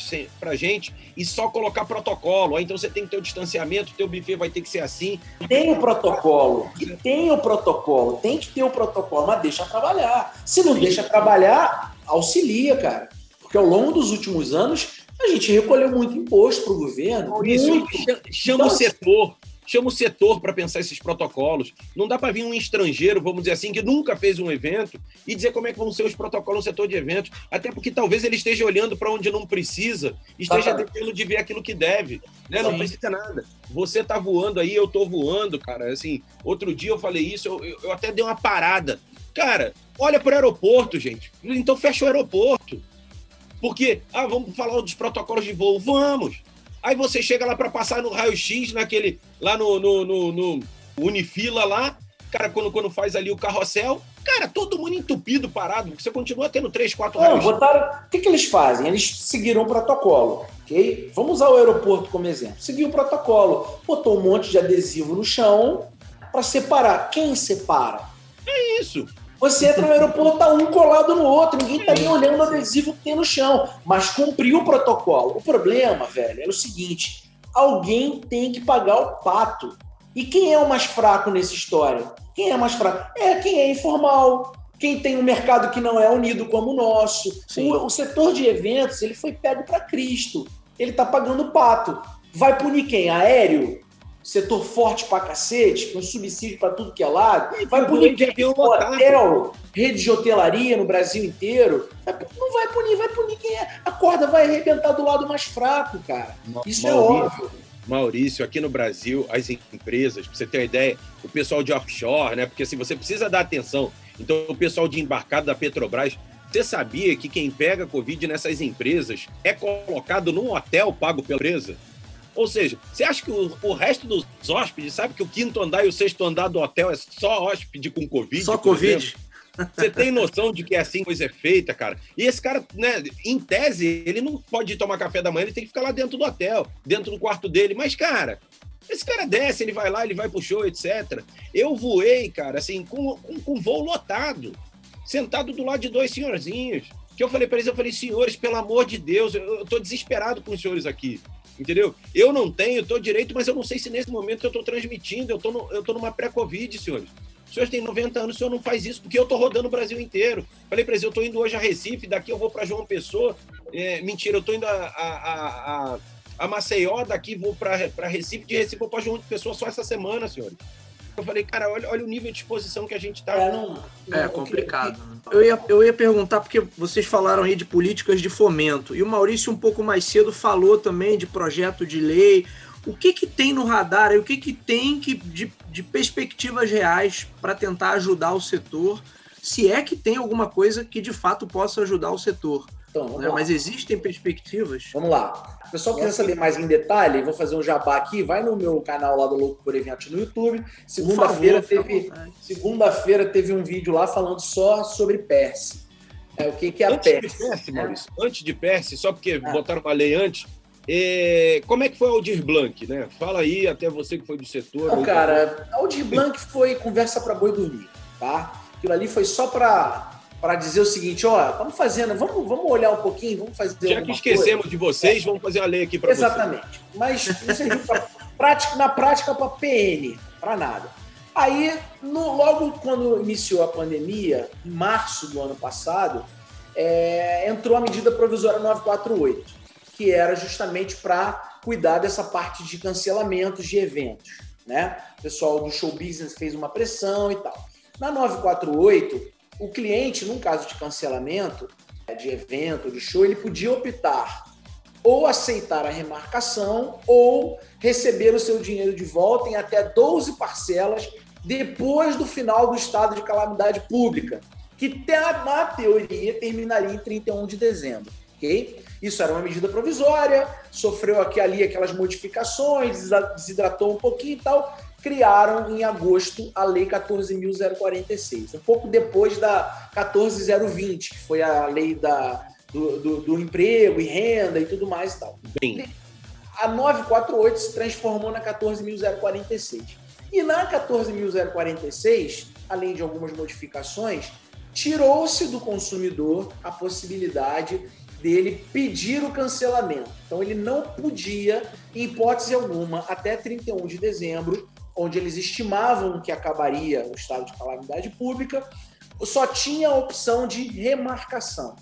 S2: a gente e só colocar protocolo. Então você tem que ter o distanciamento, o teu buffet vai ter que ser assim.
S3: Tem o protocolo, tem o protocolo, tem que ter o protocolo, mas deixa trabalhar. Se não deixa trabalhar, auxilia, cara. Porque ao longo dos últimos anos, a gente recolheu muito imposto para o governo.
S2: Maurício, muito. chama então, o setor chama o setor para pensar esses protocolos. Não dá para vir um estrangeiro, vamos dizer assim, que nunca fez um evento e dizer como é que vão ser os protocolos no setor de eventos. Até porque talvez ele esteja olhando para onde não precisa, esteja ah, deixando de ver aquilo que deve. Né? Não precisa nada. Você está voando aí, eu estou voando, cara. Assim, outro dia eu falei isso, eu, eu até dei uma parada. Cara, olha para o aeroporto, gente. Então fecha o aeroporto. Porque, ah, vamos falar dos protocolos de voo. Vamos! Aí você chega lá para passar no raio-x, naquele. lá no, no, no, no, Unifila lá, cara, quando, quando faz ali o carrossel, cara, todo mundo entupido, parado, você continua tendo três, quatro
S3: Não, botaram. O que, que eles fazem? Eles seguiram o protocolo, ok? Vamos usar o aeroporto como exemplo. Seguiu o protocolo, botou um monte de adesivo no chão para separar. Quem separa?
S2: É isso.
S3: Você entra no aeroporto, tá um colado no outro, ninguém tá nem olhando o adesivo que tem no chão, mas cumpriu o protocolo. O problema, velho, é o seguinte: alguém tem que pagar o pato. E quem é o mais fraco nessa história? Quem é mais fraco? É quem é informal, quem tem um mercado que não é unido como o nosso. O, o, setor de eventos ele foi pego para Cristo. Ele está pagando o pato. Vai punir quem? Aéreo? Setor forte pra cacete, com subsídio para tudo que é lado, vai punir quem? Hotel, rede de hotelaria no Brasil inteiro. Não vai punir, vai punir quem é. A corda vai arrebentar do lado mais fraco, cara. Isso é Maurício, é óbvio.
S2: Maurício, aqui no Brasil, as empresas, pra você ter uma ideia, o pessoal de offshore, né? Porque assim, você precisa dar atenção. Então, o pessoal de embarcado da Petrobras, você sabia que quem pega Covid nessas empresas é colocado num hotel pago pela empresa? Ou seja, você acha que o, o, resto dos hóspedes sabe que o quinto andar e o sexto andar do hotel é só hóspede com Covid?
S1: Só Covid?
S2: Você tem noção de que é assim coisa é feita, cara? E esse cara, né, em tese, ele não pode tomar café da manhã, ele tem que ficar lá dentro do hotel, dentro do quarto dele. Mas, cara, esse cara desce, ele vai lá, ele vai pro show, etc. Eu voei, cara, assim, com, com, com voo lotado, sentado do lado de dois senhorzinhos. Que eu falei para eles, eu falei, senhores, pelo amor de Deus, eu, eu tô desesperado com os senhores aqui entendeu? Eu não tenho, estou direito, mas eu não sei se nesse momento eu estou transmitindo, eu estou eu tô numa pré-Covid, senhores. O senhor tem 90 anos, o senhor não faz isso, porque eu estou rodando o Brasil inteiro. Falei para eles, eu estou indo hoje a Recife, daqui eu vou para João Pessoa. É, mentira, eu estou indo a, a, a, a, Maceió, daqui vou para Recife, de Recife vou para João Pessoa só essa semana, senhores. Eu falei, cara, olha, olha o nível de exposição que a gente está.
S1: É, não, não, é complicado. Eu ia, eu ia perguntar, porque vocês falaram aí de políticas de fomento, e o Maurício, um pouco mais cedo, falou também de projeto de lei. O que, que tem no radar e o que, que tem que, de, de perspectivas reais para tentar ajudar o setor, se é que tem alguma coisa que de fato possa ajudar o setor? Então, né? Mas existem perspectivas?
S3: Vamos lá. O pessoal quiser saber mais em detalhe, vou fazer um jabá aqui, vai no meu canal lá do Louco por Evento no YouTube. Segunda-feira teve, segunda-feira teve um vídeo lá falando só sobre Perse. É, o que, que é a
S2: antes Perse? De Perse Maurício, é. Antes de Perse, só porque ah. botaram uma lei antes, é, como é que foi a Aldir Blanc, né? Fala aí, até você que foi do setor.
S3: Não, cara, a Aldir Blanc foi conversa para boi dormir, tá? Aquilo ali foi só para para dizer o seguinte: ó, estamos fazendo, vamos, vamos olhar um pouquinho, vamos fazer.
S2: Já que esquecemos
S3: coisa.
S2: de vocês, vamos fazer a lei aqui para
S3: vocês. Exatamente. Mas pra, prática, na prática para PN, para nada. Aí, no, logo quando iniciou a pandemia, em março do ano passado, é, entrou a medida provisória 948, que era justamente para cuidar dessa parte de cancelamentos de eventos. Né? O pessoal do show business fez uma pressão e tal. Na 948, o cliente, num caso de cancelamento é, de evento, de show, ele podia optar ou aceitar a remarcação ou receber o seu dinheiro de volta em até 12 parcelas depois do final do estado de calamidade pública, que na teoria terminaria em 31 de dezembro, ok? Isso era uma medida provisória, sofreu aqui ali aquelas modificações, desidratou um pouquinho e tal, criaram em agosto a Lei 14.046, um pouco depois da 14.020, que foi a lei da, do, do, do, emprego e renda e tudo mais e tal. Bem. A 948 se transformou na 14.046. E na 14.046, além de algumas modificações, tirou-se do consumidor a possibilidade dele pedir o cancelamento. Então ele não podia, em hipótese alguma, até 31 de dezembro, onde eles estimavam que acabaria o estado de calamidade pública, só tinha a opção de remarcação.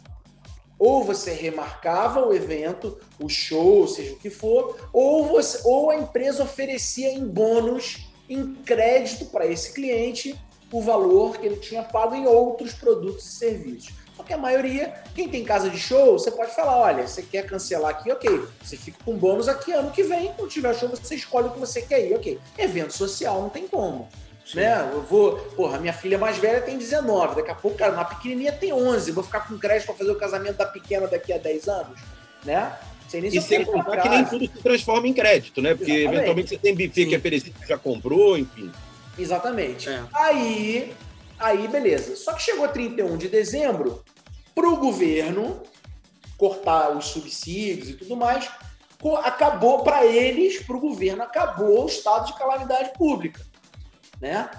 S3: Ou você remarcava o evento, o show, seja o que for, ou, você, ou a empresa oferecia em bônus, em crédito para esse cliente, o valor que ele tinha pago em outros produtos e serviços. Só que a maioria, quem tem casa de show, você pode falar: olha, você quer cancelar aqui, ok. Você fica com bônus aqui ano que vem, quando tiver show, você escolhe o que você quer ir, ok. Evento social não tem como. Né? Eu vou, porra, minha filha mais velha tem 19, daqui a pouco, cara, uma pequenininha tem 11. Vou ficar com crédito para fazer o casamento da pequena daqui a 10 anos, né?
S2: Sem e sem contar que nem tudo se transforma em crédito, né? Porque Exatamente. eventualmente você tem buffet Sim. que é perecível, já comprou, enfim.
S3: Exatamente. É. Aí, aí, beleza. Só que chegou 31 de dezembro, para o governo cortar os subsídios e tudo mais, acabou para eles, para o governo, acabou o estado de calamidade pública, né?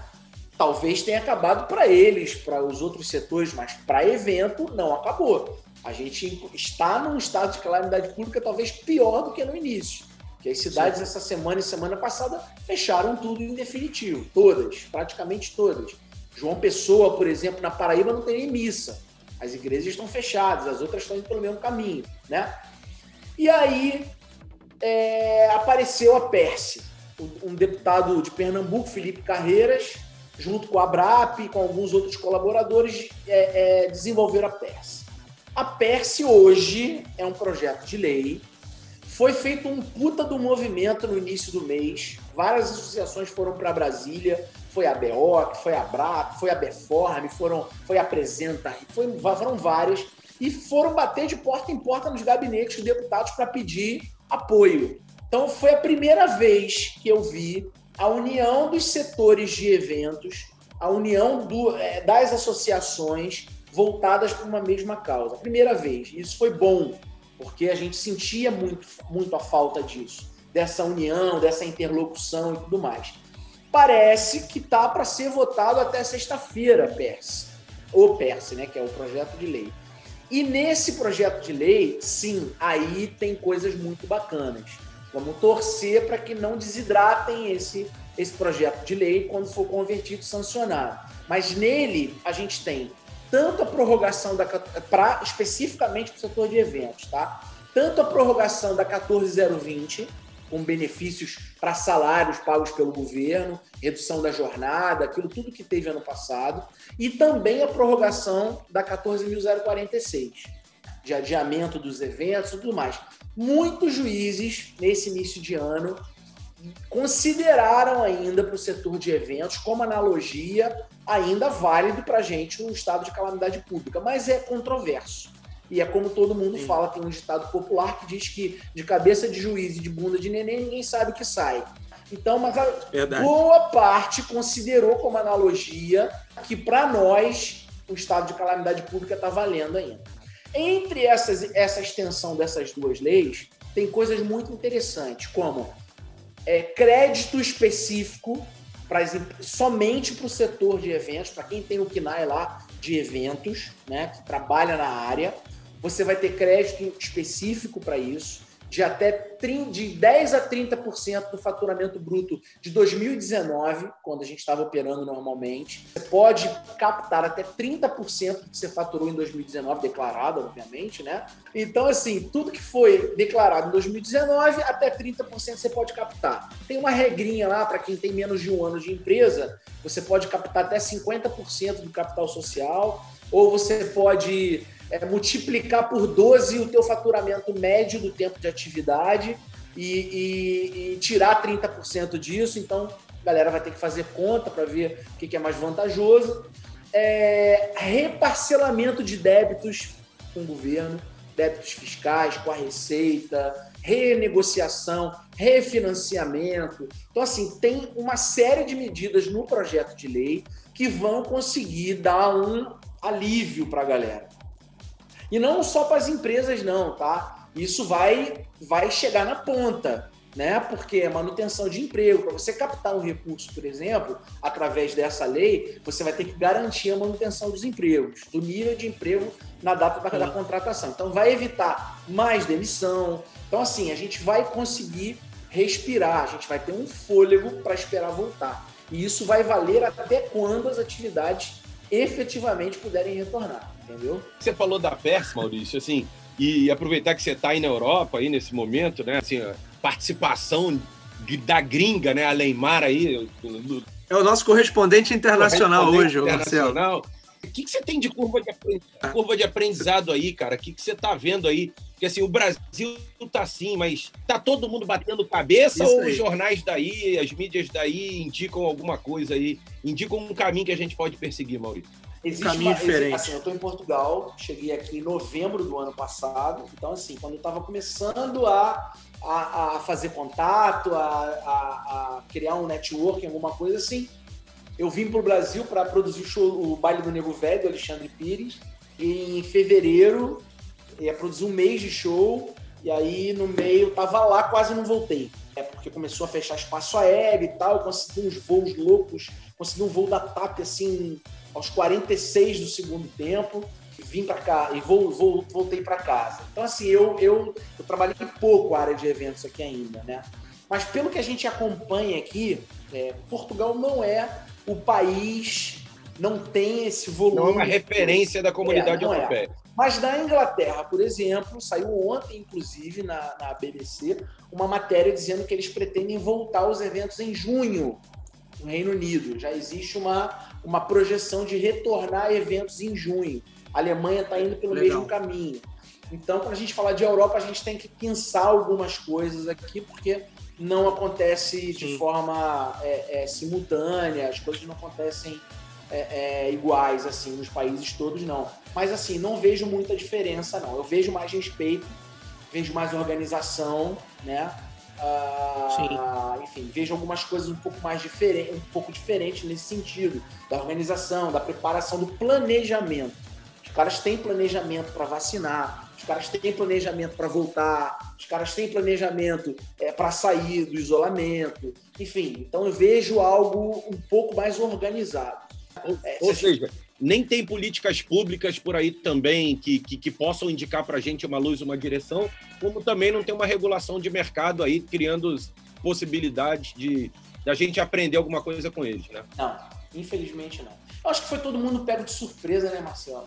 S3: Talvez tenha acabado para eles, para os outros setores, mas para evento não acabou. A gente está num estado de calamidade pública talvez pior do que no início. Que as cidades Sim. essa semana e semana passada fecharam tudo em definitivo, todas, praticamente todas. João Pessoa, por exemplo, na Paraíba não tem nem missa. As igrejas estão fechadas, as outras estão indo pelo mesmo caminho, né? E aí é, apareceu a Perse, um deputado de Pernambuco, Felipe Carreiras, junto com a Abrap, com alguns outros colaboradores, é, é, desenvolveram a Perse. A Perse hoje é um projeto de lei. Foi feito um puta do movimento no início do mês. Várias associações foram para Brasília foi a BO, foi a BRAP, foi a Beforme, foram, foi a Apresenta, foi, foram várias, e foram bater de porta em porta nos gabinetes dos deputados para pedir apoio. Então foi a primeira vez que eu vi a união dos setores de eventos, a união do, é, das associações voltadas para uma mesma causa. Primeira vez. Isso foi bom, porque a gente sentia muito, muito a falta disso, dessa união, dessa interlocução e tudo mais parece que tá para ser votado até sexta-feira, PERS. O PERS, né, que é o projeto de lei. E nesse projeto de lei, sim, aí tem coisas muito bacanas. Vamos torcer para que não desidratem esse, esse projeto de lei quando for convertido sancionado. Mas nele a gente tem tanto a prorrogação da para especificamente para o setor de eventos, tá? Tanto a prorrogação da 14020 com benefícios para salários pagos pelo governo, redução da jornada, aquilo tudo que teve ano passado, e também a prorrogação da 14.046, de adiamento dos eventos e tudo mais. Muitos juízes, nesse início de ano, consideraram ainda para o setor de eventos como analogia ainda válido para a gente um estado de calamidade pública, mas é controverso. E é como todo mundo Sim. fala, tem um ditado popular que diz que de cabeça de juiz e de bunda de neném, ninguém sabe o que sai. Então, mas a Verdade. boa parte considerou como analogia que para nós o estado de calamidade pública está valendo ainda. Entre essas, essa extensão dessas duas leis, tem coisas muito interessantes, como é, crédito específico pra, somente para o setor de eventos, para quem tem o KNAI lá, de eventos, né, que trabalha na área. Você vai ter crédito específico para isso de até de 10 a 30% do faturamento bruto de 2019, quando a gente estava operando normalmente. Você pode captar até 30% do que você faturou em 2019, declarado, obviamente, né? Então, assim, tudo que foi declarado em 2019, até 30% você pode captar. Tem uma regrinha lá para quem tem menos de um ano de empresa, você pode captar até 50% do capital social, ou você pode é, multiplicar por 12 o teu faturamento médio do tempo de atividade e, e, e tirar 30% disso. Então, a galera vai ter que fazer conta para ver o que, que, é mais vantajoso. É, reparcelamento de débitos com o governo, débitos fiscais, com a Receita, renegociação, refinanciamento. Então, assim, tem uma série de medidas no projeto de lei que vão conseguir dar um alívio para a galera. E não só para as empresas, não, tá? Isso vai, vai chegar na ponta, né? Porque é manutenção de emprego. Para você captar um recurso, por exemplo, através dessa lei, você vai ter que garantir a manutenção dos empregos, do nível de emprego na data da, da contratação. Então, vai evitar mais demissão. Então, assim, a gente vai conseguir respirar, a gente vai ter um fôlego para esperar voltar. E isso vai valer até quando as atividades efetivamente puderem retornar, entendeu?
S2: Você falou da Pers, Maurício, assim, e aproveitar que você está aí na Europa aí nesse momento, né? Assim, a participação da gringa, né? A Leimar aí.
S1: Do... É o nosso correspondente internacional correspondente hoje, internacional. Marcelo.
S2: O que, que você tem de curva de, aprendizado, curva de aprendizado aí, cara? O que, que você tá vendo aí? Porque assim, o Brasil tá assim, mas tá todo mundo batendo cabeça Isso ou aí. os jornais daí, as mídias daí indicam alguma coisa aí, indicam um caminho que a gente pode perseguir, Maurício?
S3: Existe caminho uma, diferente. Assim, eu estou em Portugal, cheguei aqui em novembro do ano passado, então assim, quando eu estava começando a, a, a, fazer contato, a, a, a criar um networking, alguma coisa assim, eu vim para o Brasil para produzir o, show, o baile do Nego Velho, do Alexandre Pires. Em fevereiro, ia produzir um mês de show. E aí, no meio, tava lá, quase não voltei. É porque começou a fechar espaço aéreo e tal. Consegui uns voos loucos. Consegui um voo da TAP, assim, aos 46 do segundo tempo. Vim para cá e vou, vou, voltei para casa. Então, assim, eu, eu, eu trabalhei pouco a área de eventos aqui ainda, né? Mas pelo que a gente acompanha aqui, é, Portugal não é o país não tem esse volume. Não
S2: é uma referência da comunidade é, é. europeia. É.
S3: Mas na Inglaterra, por exemplo, saiu ontem, inclusive, na, na BBC, uma matéria dizendo que eles pretendem voltar aos eventos em junho no Reino Unido. Já existe uma, uma projeção de retornar a eventos em junho. A Alemanha está indo pelo Legal. mesmo caminho. Então, para a gente falar de Europa, a gente tem que pensar algumas coisas aqui, porque não acontece de Sim. forma é, é, simultânea, as coisas não acontecem é, é, iguais assim nos países todos, não. Mas assim, não vejo muita diferença, não. Eu vejo mais respeito, vejo mais organização, né? Ah, enfim, vejo algumas coisas um pouco mais diferentes, um pouco diferentes nesse sentido, da organização, da preparação, do planejamento. Os caras têm planejamento para vacinar, os caras têm planejamento para voltar, os caras têm planejamento é, para sair do isolamento, enfim. Então eu vejo algo um pouco mais organizado.
S2: Ou, é, ou seja, nem tem políticas públicas por aí também que, que, que possam indicar para a gente uma luz, uma direção, como também não tem uma regulação de mercado aí criando possibilidades de da gente aprender alguma coisa com eles, né?
S3: Não, infelizmente não. Eu acho que foi todo mundo pego de surpresa, né, Marcelo?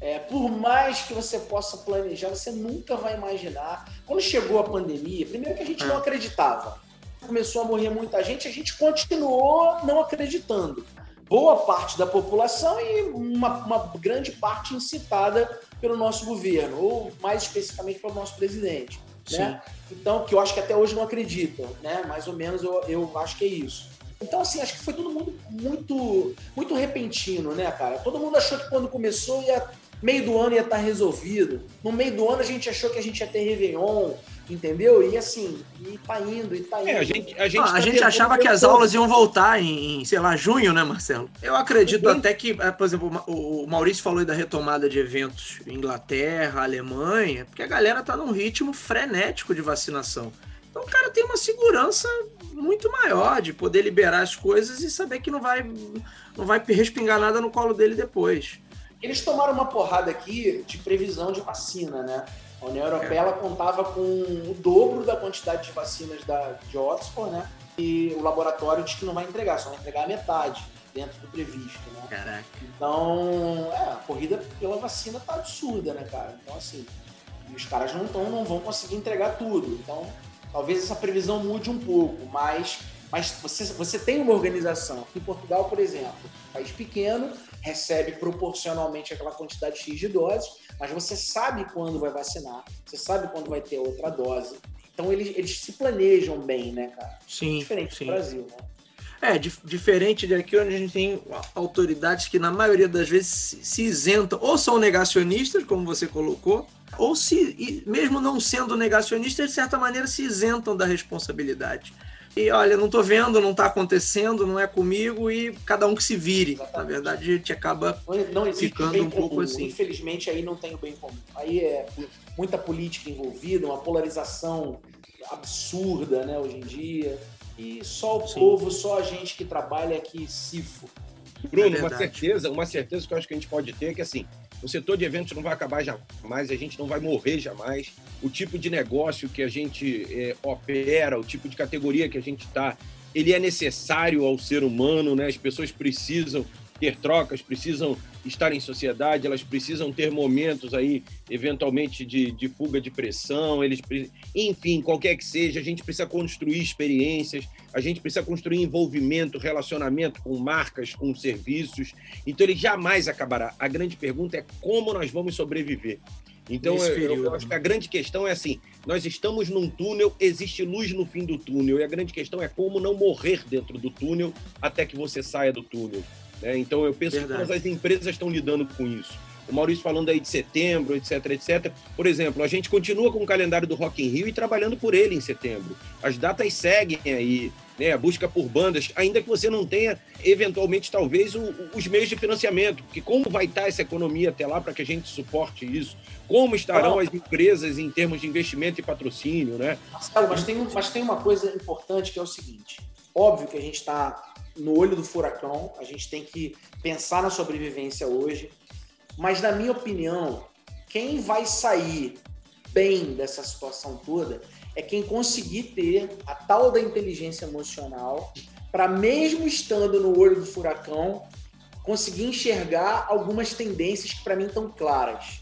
S3: É, por mais que você possa planejar, você nunca vai imaginar. Quando chegou a pandemia, primeiro que a gente não é. acreditava. Começou a morrer muita gente, a gente continuou não acreditando. Boa parte da população e uma, uma grande parte incitada pelo nosso governo, ou mais especificamente pelo nosso presidente. Né? Então, que eu acho que até hoje não acreditam, né? Mais ou menos eu, eu acho que é isso. Então, assim, acho que foi todo mundo muito, muito repentino, né, cara? Todo mundo achou que quando começou ia meio do ano ia estar resolvido. No meio do ano a gente achou que a gente ia ter Réveillon, entendeu? E assim, e tá indo, e tá indo. É,
S1: a gente, a gente, ah, tá a gente achava que as aulas iam voltar em, em, sei lá, junho, né, Marcelo? Eu acredito até que, é, por exemplo, o Maurício falou aí da retomada de eventos Inglaterra, Alemanha, porque a galera tá num ritmo frenético de vacinação. Então o cara tem uma segurança muito maior de poder liberar as coisas e saber que não vai, não vai respingar nada no colo dele depois.
S3: Eles tomaram uma porrada aqui de previsão de vacina, né? A União Europeia ela contava com o dobro da quantidade de vacinas da, de Oxford, né? E o laboratório diz que não vai entregar, só vai entregar a metade dentro do previsto, né?
S1: Caraca.
S3: Então, é, a corrida pela vacina tá absurda, né, cara? Então, assim, os caras não, tão, não vão conseguir entregar tudo. Então, talvez essa previsão mude um pouco, mas, mas você, você tem uma organização. Em Portugal, por exemplo, país pequeno, recebe proporcionalmente aquela quantidade X de doses, mas você sabe quando vai vacinar, você sabe quando vai ter outra dose. Então eles, eles se planejam bem, né, cara?
S1: Sim.
S3: Diferente
S1: sim.
S3: do Brasil, né?
S1: É, dif diferente daqui onde a gente tem autoridades que na maioria das vezes se, se isentam, ou são negacionistas, como você colocou, ou se, mesmo não sendo negacionistas, de certa maneira se isentam da responsabilidade. E olha, não estou vendo, não está acontecendo, não é comigo, e cada um que se vire. Exatamente. Na verdade, a gente acaba
S3: não,
S1: ficando um pouco
S3: comum.
S1: assim.
S3: Infelizmente, aí não tem o bem comum. Aí é muita política envolvida, uma polarização absurda, né, hoje em dia. E só o Sim. povo, só a gente que trabalha aqui cifo.
S2: Bruno, é uma certeza, uma certeza que eu acho que a gente pode ter é que assim, o setor de eventos não vai acabar jamais, a gente não vai morrer jamais. O tipo de negócio que a gente é, opera, o tipo de categoria que a gente está, ele é necessário ao ser humano, né? As pessoas precisam ter trocas, precisam estar em sociedade, elas precisam ter momentos aí, eventualmente, de, de fuga de pressão, eles, enfim, qualquer que seja, a gente precisa construir experiências, a gente precisa construir envolvimento, relacionamento com marcas, com serviços. Então ele jamais acabará. A grande pergunta é como nós vamos sobreviver. Então, eu, eu, acho que a grande questão é assim: nós estamos num túnel, existe luz no fim do túnel, e a grande questão é como não morrer dentro do túnel até que você saia do túnel. Né? Então, eu penso Verdade. que todas as empresas estão lidando com isso. O Maurício falando aí de setembro, etc, etc. Por exemplo, a gente continua com o calendário do Rock in Rio e trabalhando por ele em setembro. As datas seguem aí, né? A busca por bandas, ainda que você não tenha, eventualmente, talvez, o, os meios de financiamento. Porque como vai estar essa economia até lá para que a gente suporte isso? Como estarão as empresas em termos de investimento e patrocínio, né?
S3: Marcelo, mas tem, mas tem uma coisa importante que é o seguinte. Óbvio que a gente está no olho do furacão, a gente tem que pensar na sobrevivência hoje. Mas, na minha opinião, quem vai sair bem dessa situação toda é quem conseguir ter a tal da inteligência emocional para, mesmo estando no olho do furacão, conseguir enxergar algumas tendências que para mim estão claras.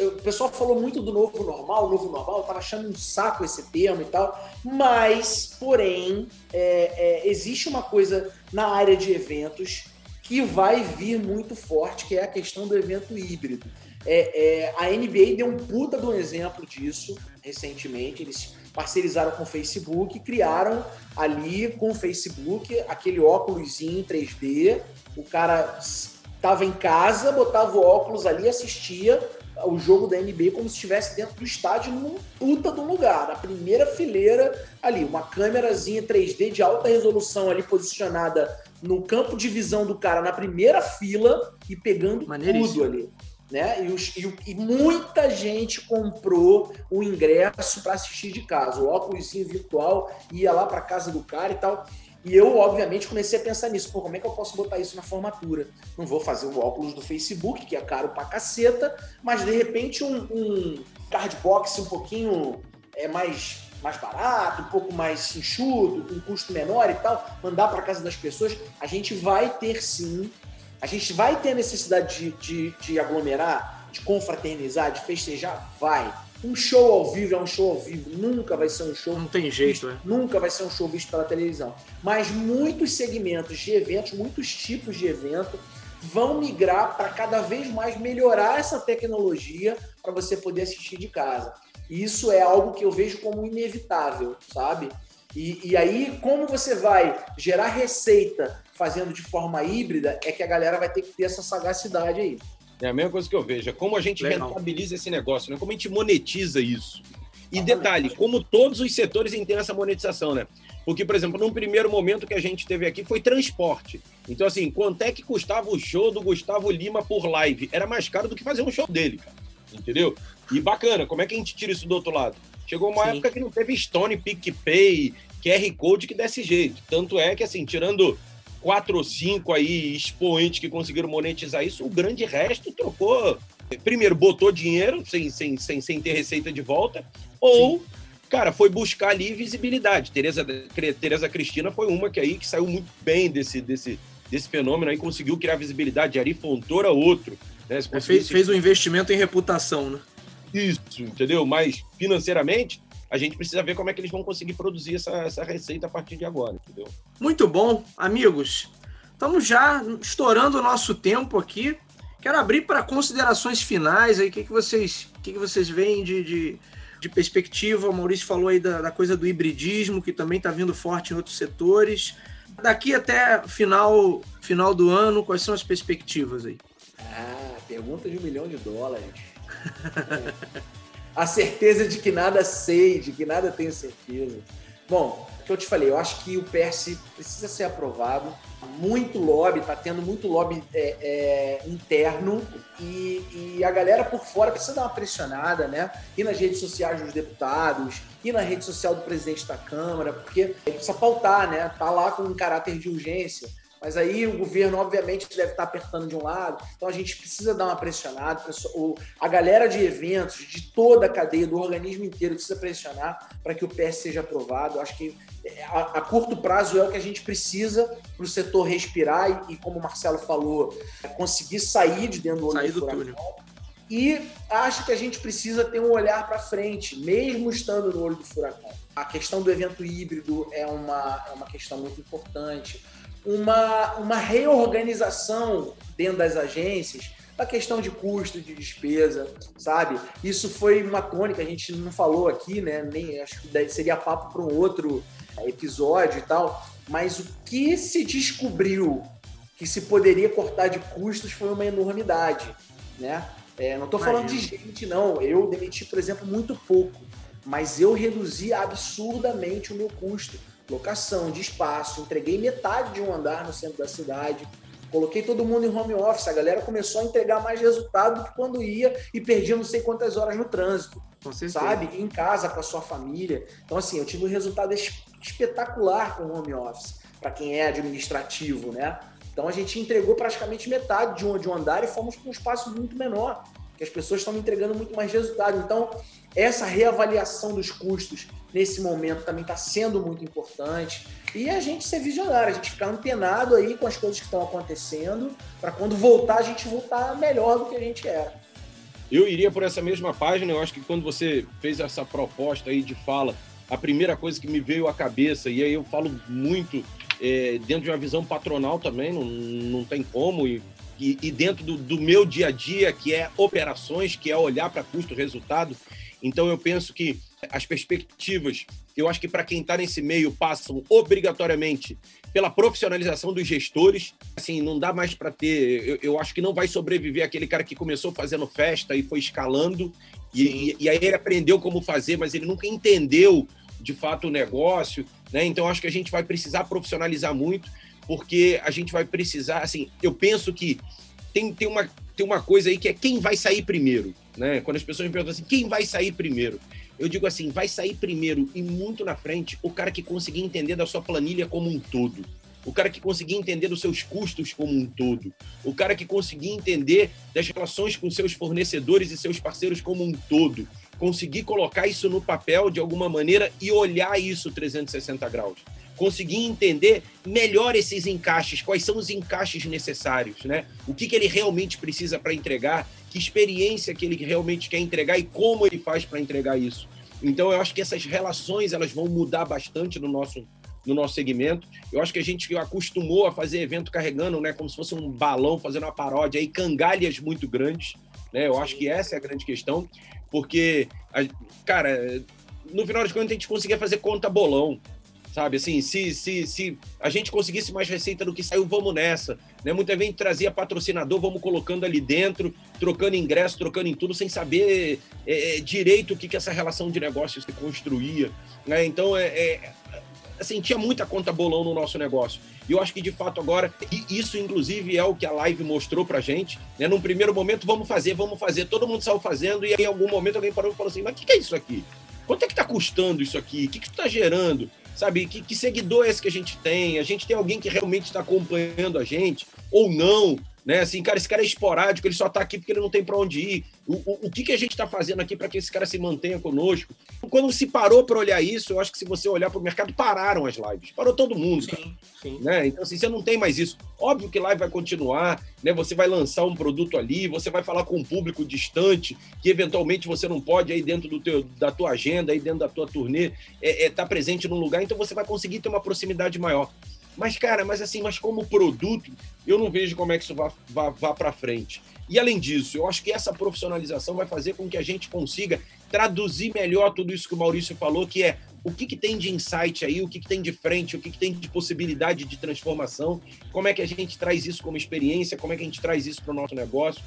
S3: O pessoal falou muito do novo normal, novo normal, estava achando um saco esse termo e tal, mas, porém, é, é, existe uma coisa na área de eventos que vai vir muito forte, que é a questão do evento híbrido. É, é, a NBA deu um puta de um exemplo disso recentemente. Eles parcerizaram com o Facebook, criaram ali com o Facebook aquele óculos em 3D. O cara estava em casa, botava o óculos ali, assistia o jogo da NBA como se estivesse dentro do estádio num puta do lugar, na primeira fileira ali, uma câmerazinha 3D de alta resolução ali posicionada no campo de visão do cara na primeira fila e pegando tudo ali. Né? E, os, e, e, muita gente comprou o ingresso para assistir de casa. O óculos virtual ia lá para casa do cara e tal. E eu, obviamente, comecei a pensar nisso. Pô, como é que eu posso botar isso na formatura? Não vou fazer o óculos do Facebook, que é caro pra caceta, mas de repente um, um cardbox um pouquinho é mais mais barato, um pouco mais enxuto, com um custo menor e tal, mandar para casa das pessoas, a gente vai ter sim, a gente vai ter a necessidade de, de, de aglomerar, de confraternizar, de festejar? Vai. Um show ao vivo é um show ao vivo, nunca vai ser um show.
S1: Não tem jeito,
S3: né? Nunca vai ser um show visto pela televisão. Mas muitos segmentos de eventos, muitos tipos de evento vão migrar para cada vez mais melhorar essa tecnologia para você poder assistir de casa. E isso é algo que eu vejo como inevitável, sabe? E, e aí, como você vai gerar receita fazendo de forma híbrida, é que a galera vai ter que ter essa sagacidade aí.
S2: É a mesma coisa que eu vejo. É como a gente Legal. rentabiliza esse negócio, né? Como a gente monetiza isso. E detalhe, como todos os setores têm essa monetização, né? Porque, por exemplo, num primeiro momento que a gente teve aqui foi transporte. Então, assim, quanto é que custava o show do Gustavo Lima por live? Era mais caro do que fazer um show dele, cara. Entendeu? E bacana, como é que a gente tira isso do outro lado? Chegou uma Sim. época que não teve Stone, PicPay, QR Code que desse jeito. Tanto é que, assim, tirando quatro ou cinco aí expoentes que conseguiram monetizar isso, o grande resto trocou. Primeiro, botou dinheiro sem, sem, sem, sem ter receita de volta, ou, Sim. cara, foi buscar ali visibilidade. Tereza, Tereza Cristina foi uma que aí que saiu muito bem desse, desse, desse fenômeno aí, conseguiu criar visibilidade. Ari Fontoura, outro.
S1: Né? É, fez, fez um investimento em reputação, né?
S2: Isso, entendeu? Mas financeiramente, a gente precisa ver como é que eles vão conseguir produzir essa, essa receita a partir de agora, entendeu?
S1: Muito bom, amigos. Estamos já estourando o nosso tempo aqui. Quero abrir para considerações finais aí. O que, que vocês, o que, que vocês veem de, de, de perspectiva? O Maurício falou aí da, da coisa do hibridismo, que também está vindo forte em outros setores. Daqui até final, final do ano, quais são as perspectivas aí?
S3: Ah, pergunta de um milhão de dólares. a certeza de que nada sei, de que nada tenho certeza. Bom, o que eu te falei, eu acho que o PS precisa ser aprovado. Muito lobby, tá tendo muito lobby é, é, interno e, e, a galera por fora precisa dar uma pressionada, né? E nas redes sociais dos deputados, e na rede social do presidente da Câmara, porque precisa pautar, né? Tá lá com um caráter de urgência. Mas aí o governo, obviamente, deve estar apertando de um lado, então a gente precisa dar uma pressionada. A galera de eventos, de toda a cadeia, do organismo inteiro, precisa pressionar para que o PS seja aprovado. Eu acho que é, a, a, curto prazo é o que a gente precisa para o setor respirar e, e, como o Marcelo falou, conseguir sair de dentro do olho
S1: sair do, túnel.
S3: E acho que a gente precisa ter um olhar para frente, mesmo estando no olho do furacão. A questão do evento híbrido é uma, é uma questão muito importante uma, uma reorganização dentro das agências da questão de custo, de despesa, sabe? Isso foi uma tônica, a gente não falou aqui, né? Nem acho que seria papo para um outro é, episódio e tal, mas o que se descobriu que se poderia cortar de custos foi uma enormidade, né? É, não estou falando de gente, não. Eu demiti, por exemplo, muito pouco, mas eu reduzi absurdamente o meu custo locação de espaço, entreguei metade de um andar no centro da cidade, coloquei todo mundo em home office, a galera começou a entregar mais resultado do que quando ia e perdia não sei quantas horas no trânsito, sabe? Em casa com a sua família. Então, assim, eu tive um resultado espetacular com o home office, para quem é administrativo, né? Então, a gente entregou praticamente metade de um, de um andar e fomos para um espaço muito menor, que as pessoas estão entregando muito mais resultado. Então, essa reavaliação dos custos nesse momento também está sendo muito importante. E a gente ser visionário, a gente ficar antenado aí com as coisas que estão acontecendo, para quando voltar, a gente voltar melhor do que a gente era.
S2: Eu iria por essa mesma página, eu acho que quando você fez essa proposta aí de fala, a primeira coisa que me veio à cabeça, e aí eu falo muito é, dentro de uma visão patronal também, não, não tem como, e, e, e dentro do, do meu dia a dia, que é operações, que é olhar para custo-resultado, então eu penso que as perspectivas, eu acho que para quem está nesse meio passam obrigatoriamente pela profissionalização dos gestores. Assim, não dá mais para ter. Eu, eu, acho que não vai sobreviver aquele cara que começou fazendo festa e foi escalando, e, e, aí ele aprendeu como fazer, mas ele nunca entendeu de fato o negócio. Né? Então, acho que a gente vai precisar profissionalizar muito, porque a gente vai precisar. Assim, eu penso que tem, tem, uma, tem uma coisa aí que é quem vai sair primeiro. Né? Quando as pessoas me perguntam assim, quem vai sair primeiro? Eu digo assim, vai sair primeiro e muito na frente o cara que conseguir entender da sua planilha como um todo. O cara que conseguir entender dos seus custos como um todo. O cara que conseguir entender das relações com seus fornecedores e seus parceiros como um todo. Conseguir colocar isso no papel de alguma maneira e olhar isso 360 graus conseguir entender melhor esses encaixes, quais são os encaixes necessários, né? O que, que ele realmente precisa para entregar, que experiência que ele realmente quer entregar e como ele faz para entregar isso. Então, eu acho que essas relações elas vão mudar bastante no nosso no nosso segmento. Eu acho que a gente acostumou a fazer evento carregando, né, como se fosse um balão fazendo uma paródia aí, cangalhas muito grandes, né? Eu acho que essa é a grande questão, porque cara, no final de contas a gente conseguia fazer conta bolão, sabe? Assim, se, se, se a gente conseguisse mais receita do que saiu, vamos nessa. Né? Muita gente trazia patrocinador, vamos colocando ali dentro, trocando ingresso, trocando em tudo, sem saber é, é, direito o que, que essa relação de negócios se construía. Né? Então, é, é, assim, tinha muita conta bolão no nosso negócio. E eu acho que, de fato, agora, e isso, inclusive, é o que a live mostrou pra gente. Né? Num primeiro momento, vamos fazer, vamos fazer. Todo mundo saiu fazendo, e aí, em algum momento alguém parou e falou assim, mas o que, que é isso aqui? Quanto é que está custando isso aqui? O que, que está gerando? Sabe? Que, que seguidor é esse que a gente tem? A gente tem alguém que realmente está acompanhando a gente ou não? Né? Assim, cara, esse cara é esporádico, ele só está aqui porque ele não tem para onde ir. O, o, o, que, que a gente está fazendo aqui para que esse cara se mantenha conosco? Quando se parou para olhar isso, eu acho que se você olhar para o mercado, pararam as lives. Parou todo mundo. Sim, sim. Né? Então, assim, você não tem mais isso. Óbvio que live vai continuar, né? Você vai lançar um produto ali, você vai falar com um público distante, que eventualmente você não pode aí dentro do teu, da tua agenda, aí dentro da tua turnê, é, é, tá presente num lugar, então você vai conseguir ter uma proximidade maior. Mas, cara, mas assim, mas como produto, eu não vejo como é que isso vá, vá, vá para frente. E além disso, eu acho que essa profissionalização vai fazer com que a gente consiga traduzir melhor tudo isso que o Maurício falou, que é o que, que tem de insight aí, o que, que tem de frente, o que, que tem de possibilidade de transformação, como é que a gente traz isso como experiência, como é que a gente traz isso para o nosso negócio.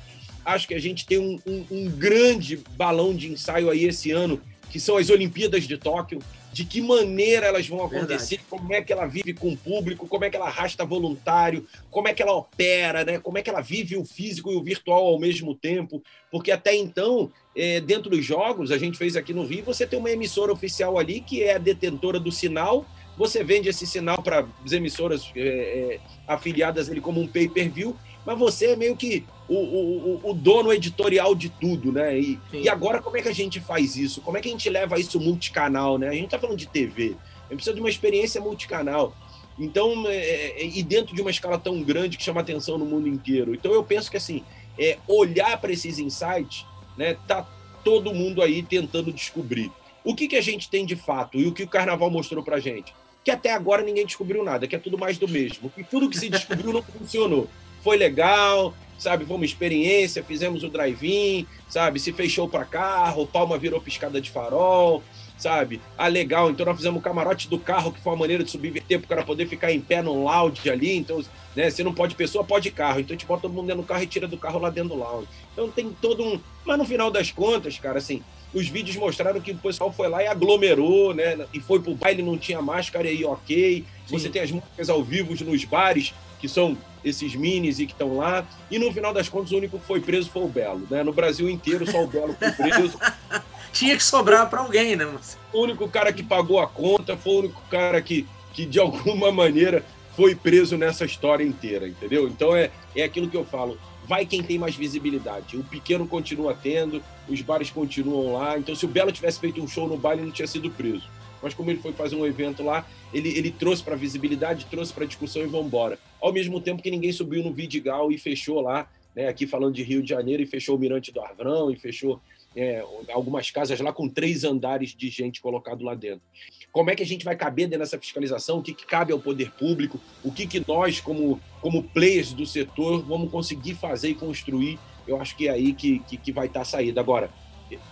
S2: Acho que a gente tem um, um, um grande balão de ensaio aí esse ano, que são as Olimpíadas de Tóquio de que maneira elas vão acontecer, Verdade. como é que ela vive com o público, como é que ela arrasta voluntário, como é que ela opera, né? como é que ela vive o físico e o virtual ao mesmo tempo. Porque até então, é, dentro dos jogos, a gente fez aqui no Rio, você tem uma emissora oficial ali que é a detentora do sinal, você vende esse sinal para as emissoras é, é, afiliadas ali como um pay-per-view, mas você é meio que o, o, o dono editorial de tudo, né? E, e, agora como é que a gente faz isso? Como é que a gente leva isso multicanal, né? A gente tá falando de TV, a gente precisa de uma experiência multicanal. Então, é, é, e dentro de uma escala tão grande que chama atenção no mundo inteiro. Então, eu penso que assim, é, olhar para esses insights, né? Tá todo mundo aí tentando descobrir o que, que a gente tem de fato e o que o Carnaval mostrou para gente. Que até agora ninguém descobriu nada, que é tudo mais do mesmo. Que tudo que se descobriu não funcionou foi legal, sabe? Foi uma experiência, fizemos o drive-in, sabe? Se fechou para carro, palma virou piscada de farol, sabe? Ah, legal, então nós fizemos o camarote do carro, que foi uma maneira de subverter para o cara poder ficar em pé no lounge ali, então, né, se não pode pessoa, pode carro, então a gente bota todo mundo dentro do carro e tira do carro lá dentro do lounge. Então tem todo um... Mas no final das contas, cara, assim, os vídeos mostraram que o pessoal foi lá e aglomerou, né, e foi pro baile, não tinha máscara e aí ok, Sim. você tem as músicas ao vivo nos bares, que são esses minis e que estão lá. E no final das contas, o único que foi preso foi o Belo. Né? No Brasil inteiro, só o Belo foi preso.
S1: Tinha que sobrar para alguém, né?
S2: O único cara que pagou a conta foi o único cara que, que de alguma maneira, foi preso nessa história inteira, entendeu? Então é, é aquilo que eu falo. Vai quem tem mais visibilidade. O pequeno continua tendo, os bares continuam lá. Então, se o Belo tivesse feito um show no baile, ele não tinha sido preso. Mas como ele foi fazer um evento lá, ele, ele trouxe para visibilidade, trouxe para discussão e vamos embora. Ao mesmo tempo que ninguém subiu no Vidigal e fechou lá, né, aqui falando de Rio de Janeiro, e fechou o Mirante do Arvrão, e fechou é, algumas casas lá com três andares de gente colocado lá dentro. Como é que a gente vai caber dentro dessa fiscalização? O que, que cabe ao poder público? O que, que nós, como, como players do setor, vamos conseguir fazer e construir? Eu acho que é aí que, que, que vai estar a saída. Agora,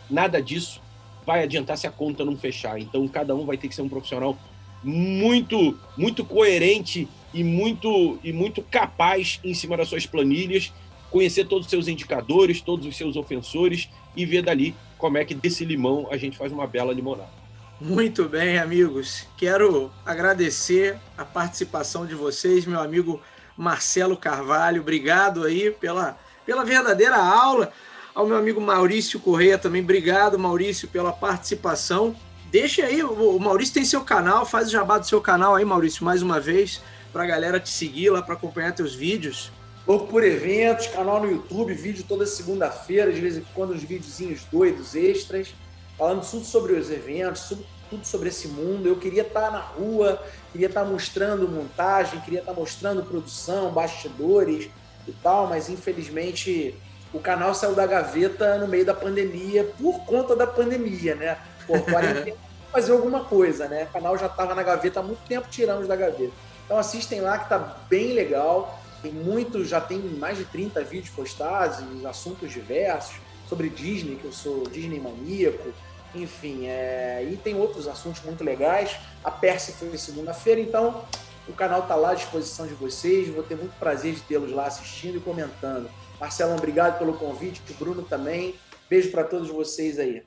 S2: nada disso vai adiantar se a conta não fechar. Então, cada um vai ter que ser um profissional muito, muito coerente e muito, e muito capaz em cima das suas planilhas, conhecer todos os seus indicadores, todos os seus ofensores e ver dali como é que desse limão a gente faz uma bela limonada.
S1: Muito bem, amigos. Quero agradecer a participação de vocês, meu amigo Marcelo Carvalho. Obrigado aí pela, pela verdadeira aula ao meu amigo Maurício Correia também. Obrigado, Maurício, pela participação. Deixa aí, o Maurício tem seu canal, faz o jabá do seu canal aí, Maurício, mais uma vez, para a galera te seguir lá, para acompanhar teus vídeos.
S3: Louco por eventos, canal no YouTube, vídeo toda segunda-feira, de vez em quando uns videozinhos doidos, extras, falando tudo sobre os eventos, tudo sobre esse mundo. Eu queria estar tá na rua, queria estar tá mostrando montagem, queria estar tá mostrando produção, bastidores e tal, mas infelizmente o canal saiu da gaveta no meio da pandemia, por conta da pandemia, né? Pô, quarentena fazer alguma coisa, né? O canal já estava na gaveta há muito tempo, tiramos da gaveta. Então assistem lá que tá bem legal. Tem muito, já tem mais de 30 vídeos postados, assuntos diversos, sobre Disney, que eu sou Disney maníaco, enfim, é... e tem outros assuntos muito legais. A Perse foi segunda-feira, então o canal está lá à disposição de vocês. Vou ter muito prazer de tê-los lá assistindo e comentando. Marcelo, obrigado pelo convite, o Bruno também. Beijo para todos vocês aí.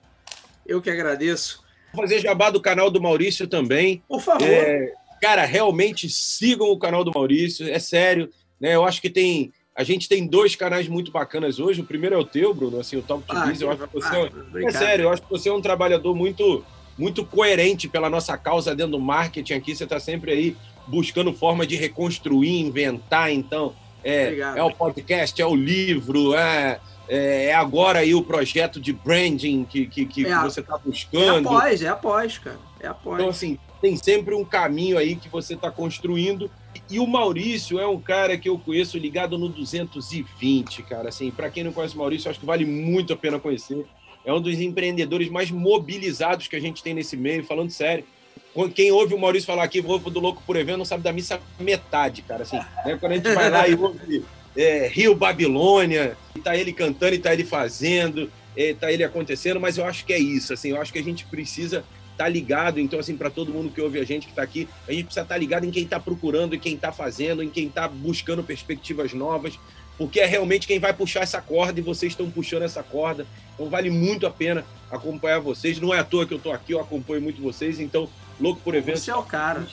S1: Eu que agradeço.
S2: Vou fazer jabá do canal do Maurício também.
S1: Por favor. É,
S2: cara, realmente sigam o canal do Maurício, é sério. Né? Eu acho que tem. A gente tem dois canais muito bacanas hoje. O primeiro é o teu, Bruno, assim, o Top to ah, eu acho que você ah, é, é sério, eu acho que você é um trabalhador muito muito coerente pela nossa causa dentro do marketing aqui. Você está sempre aí buscando forma de reconstruir, inventar. Então, é, é o podcast, é o livro, é, é, é, agora aí o projeto de branding que, que, que é, você está buscando.
S1: É após, é após, cara. É após.
S2: Então, assim, tem sempre um caminho aí que você está construindo. E o Maurício é um cara que eu conheço ligado no 220, cara. Assim, para quem não conhece o Maurício, acho que vale muito a pena conhecer. É um dos empreendedores mais mobilizados que a gente tem nesse meio, falando sério. Quem ouve o Maurício falar aqui, vou do Louco por Evento, não sabe da missa metade, cara. Assim, né? Quando a gente vai lá e ouve é, Rio Babilônia, e tá ele cantando e tá ele fazendo, é, tá ele acontecendo, mas eu acho que é isso, assim, eu acho que a gente precisa tá ligado, então, assim, para todo mundo que ouve a gente que está aqui, a gente precisa estar tá ligado em quem está procurando, em quem está fazendo, em quem está buscando perspectivas novas, porque é realmente quem vai puxar essa corda e vocês estão puxando essa corda. Então vale muito a pena acompanhar vocês. Não é à toa que eu estou aqui, eu acompanho muito vocês. Então, louco por evento.
S1: Você é o cara.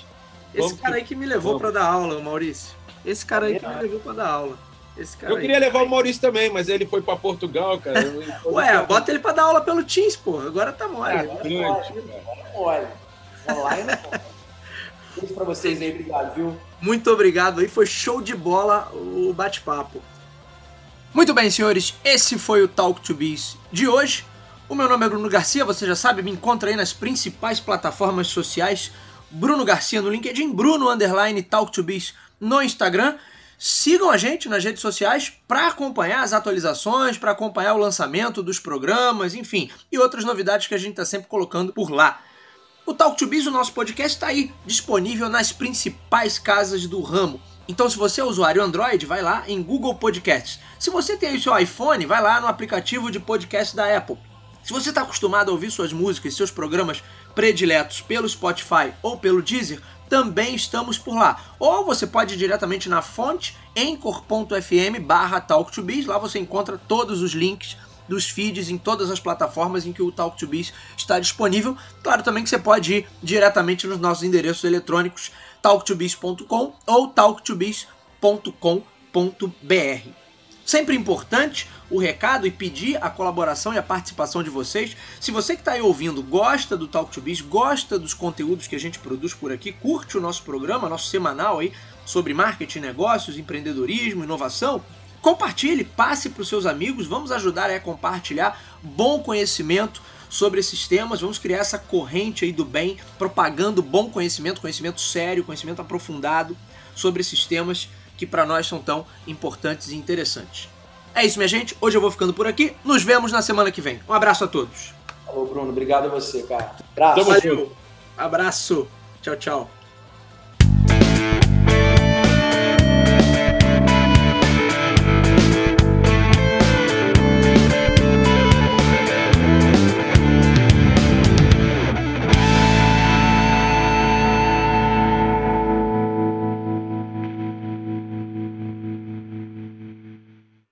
S1: Esse cara aí que me levou para dar aula, Maurício. Esse cara aí que me levou para dar aula. Esse cara
S2: eu queria
S1: aí.
S2: levar o Maurício também, mas ele foi para Portugal, cara.
S1: Ué, bota ele para dar aula pelo Teams, pô. Agora tá mole. É,
S3: grande, mole. Online, Beijo pra vocês aí, obrigado, viu?
S1: Muito obrigado aí, foi show de bola o bate-papo. Muito bem, senhores, esse foi o Talk to Biz de hoje. O meu nome é Bruno Garcia, você já sabe, me encontra aí nas principais plataformas sociais. Bruno Garcia no LinkedIn, Bruno Underline Talk to Biz no Instagram. Sigam a gente nas redes sociais para acompanhar as atualizações, para acompanhar o lançamento dos programas, enfim, e outras novidades que a gente está sempre colocando por lá. O Talk to Biz, o nosso podcast, está aí disponível nas principais casas do ramo. Então, se você é usuário Android, vai lá em Google Podcasts. Se você tem o seu iPhone, vai lá no aplicativo de podcast da Apple. Se você está acostumado a ouvir suas músicas e seus programas prediletos pelo Spotify ou pelo Deezer, também estamos por lá. Ou você pode ir diretamente na fonte anchor.fm barra lá você encontra todos os links dos feeds em todas as plataformas em que o Talk to Biz está disponível. Claro também que você pode ir diretamente nos nossos endereços eletrônicos talktobiz.com ou talktobiz.com.br. Sempre importante o recado e pedir a colaboração e a participação de vocês. Se você que está aí ouvindo gosta do Talk to Biz, gosta dos conteúdos que a gente produz por aqui, curte o nosso programa, nosso semanal aí sobre marketing, negócios, empreendedorismo, inovação, compartilhe, passe para os seus amigos, vamos ajudar a compartilhar bom conhecimento sobre esses temas, vamos criar essa corrente aí do bem, propagando bom conhecimento, conhecimento sério, conhecimento aprofundado sobre esses temas que para nós são tão importantes e interessantes. É isso, minha gente. Hoje eu vou ficando por aqui. Nos vemos na semana que vem. Um abraço a todos.
S3: Alô, Bruno. Obrigado a você, cara.
S1: Abraço. Valeu. Abraço. Tchau, tchau.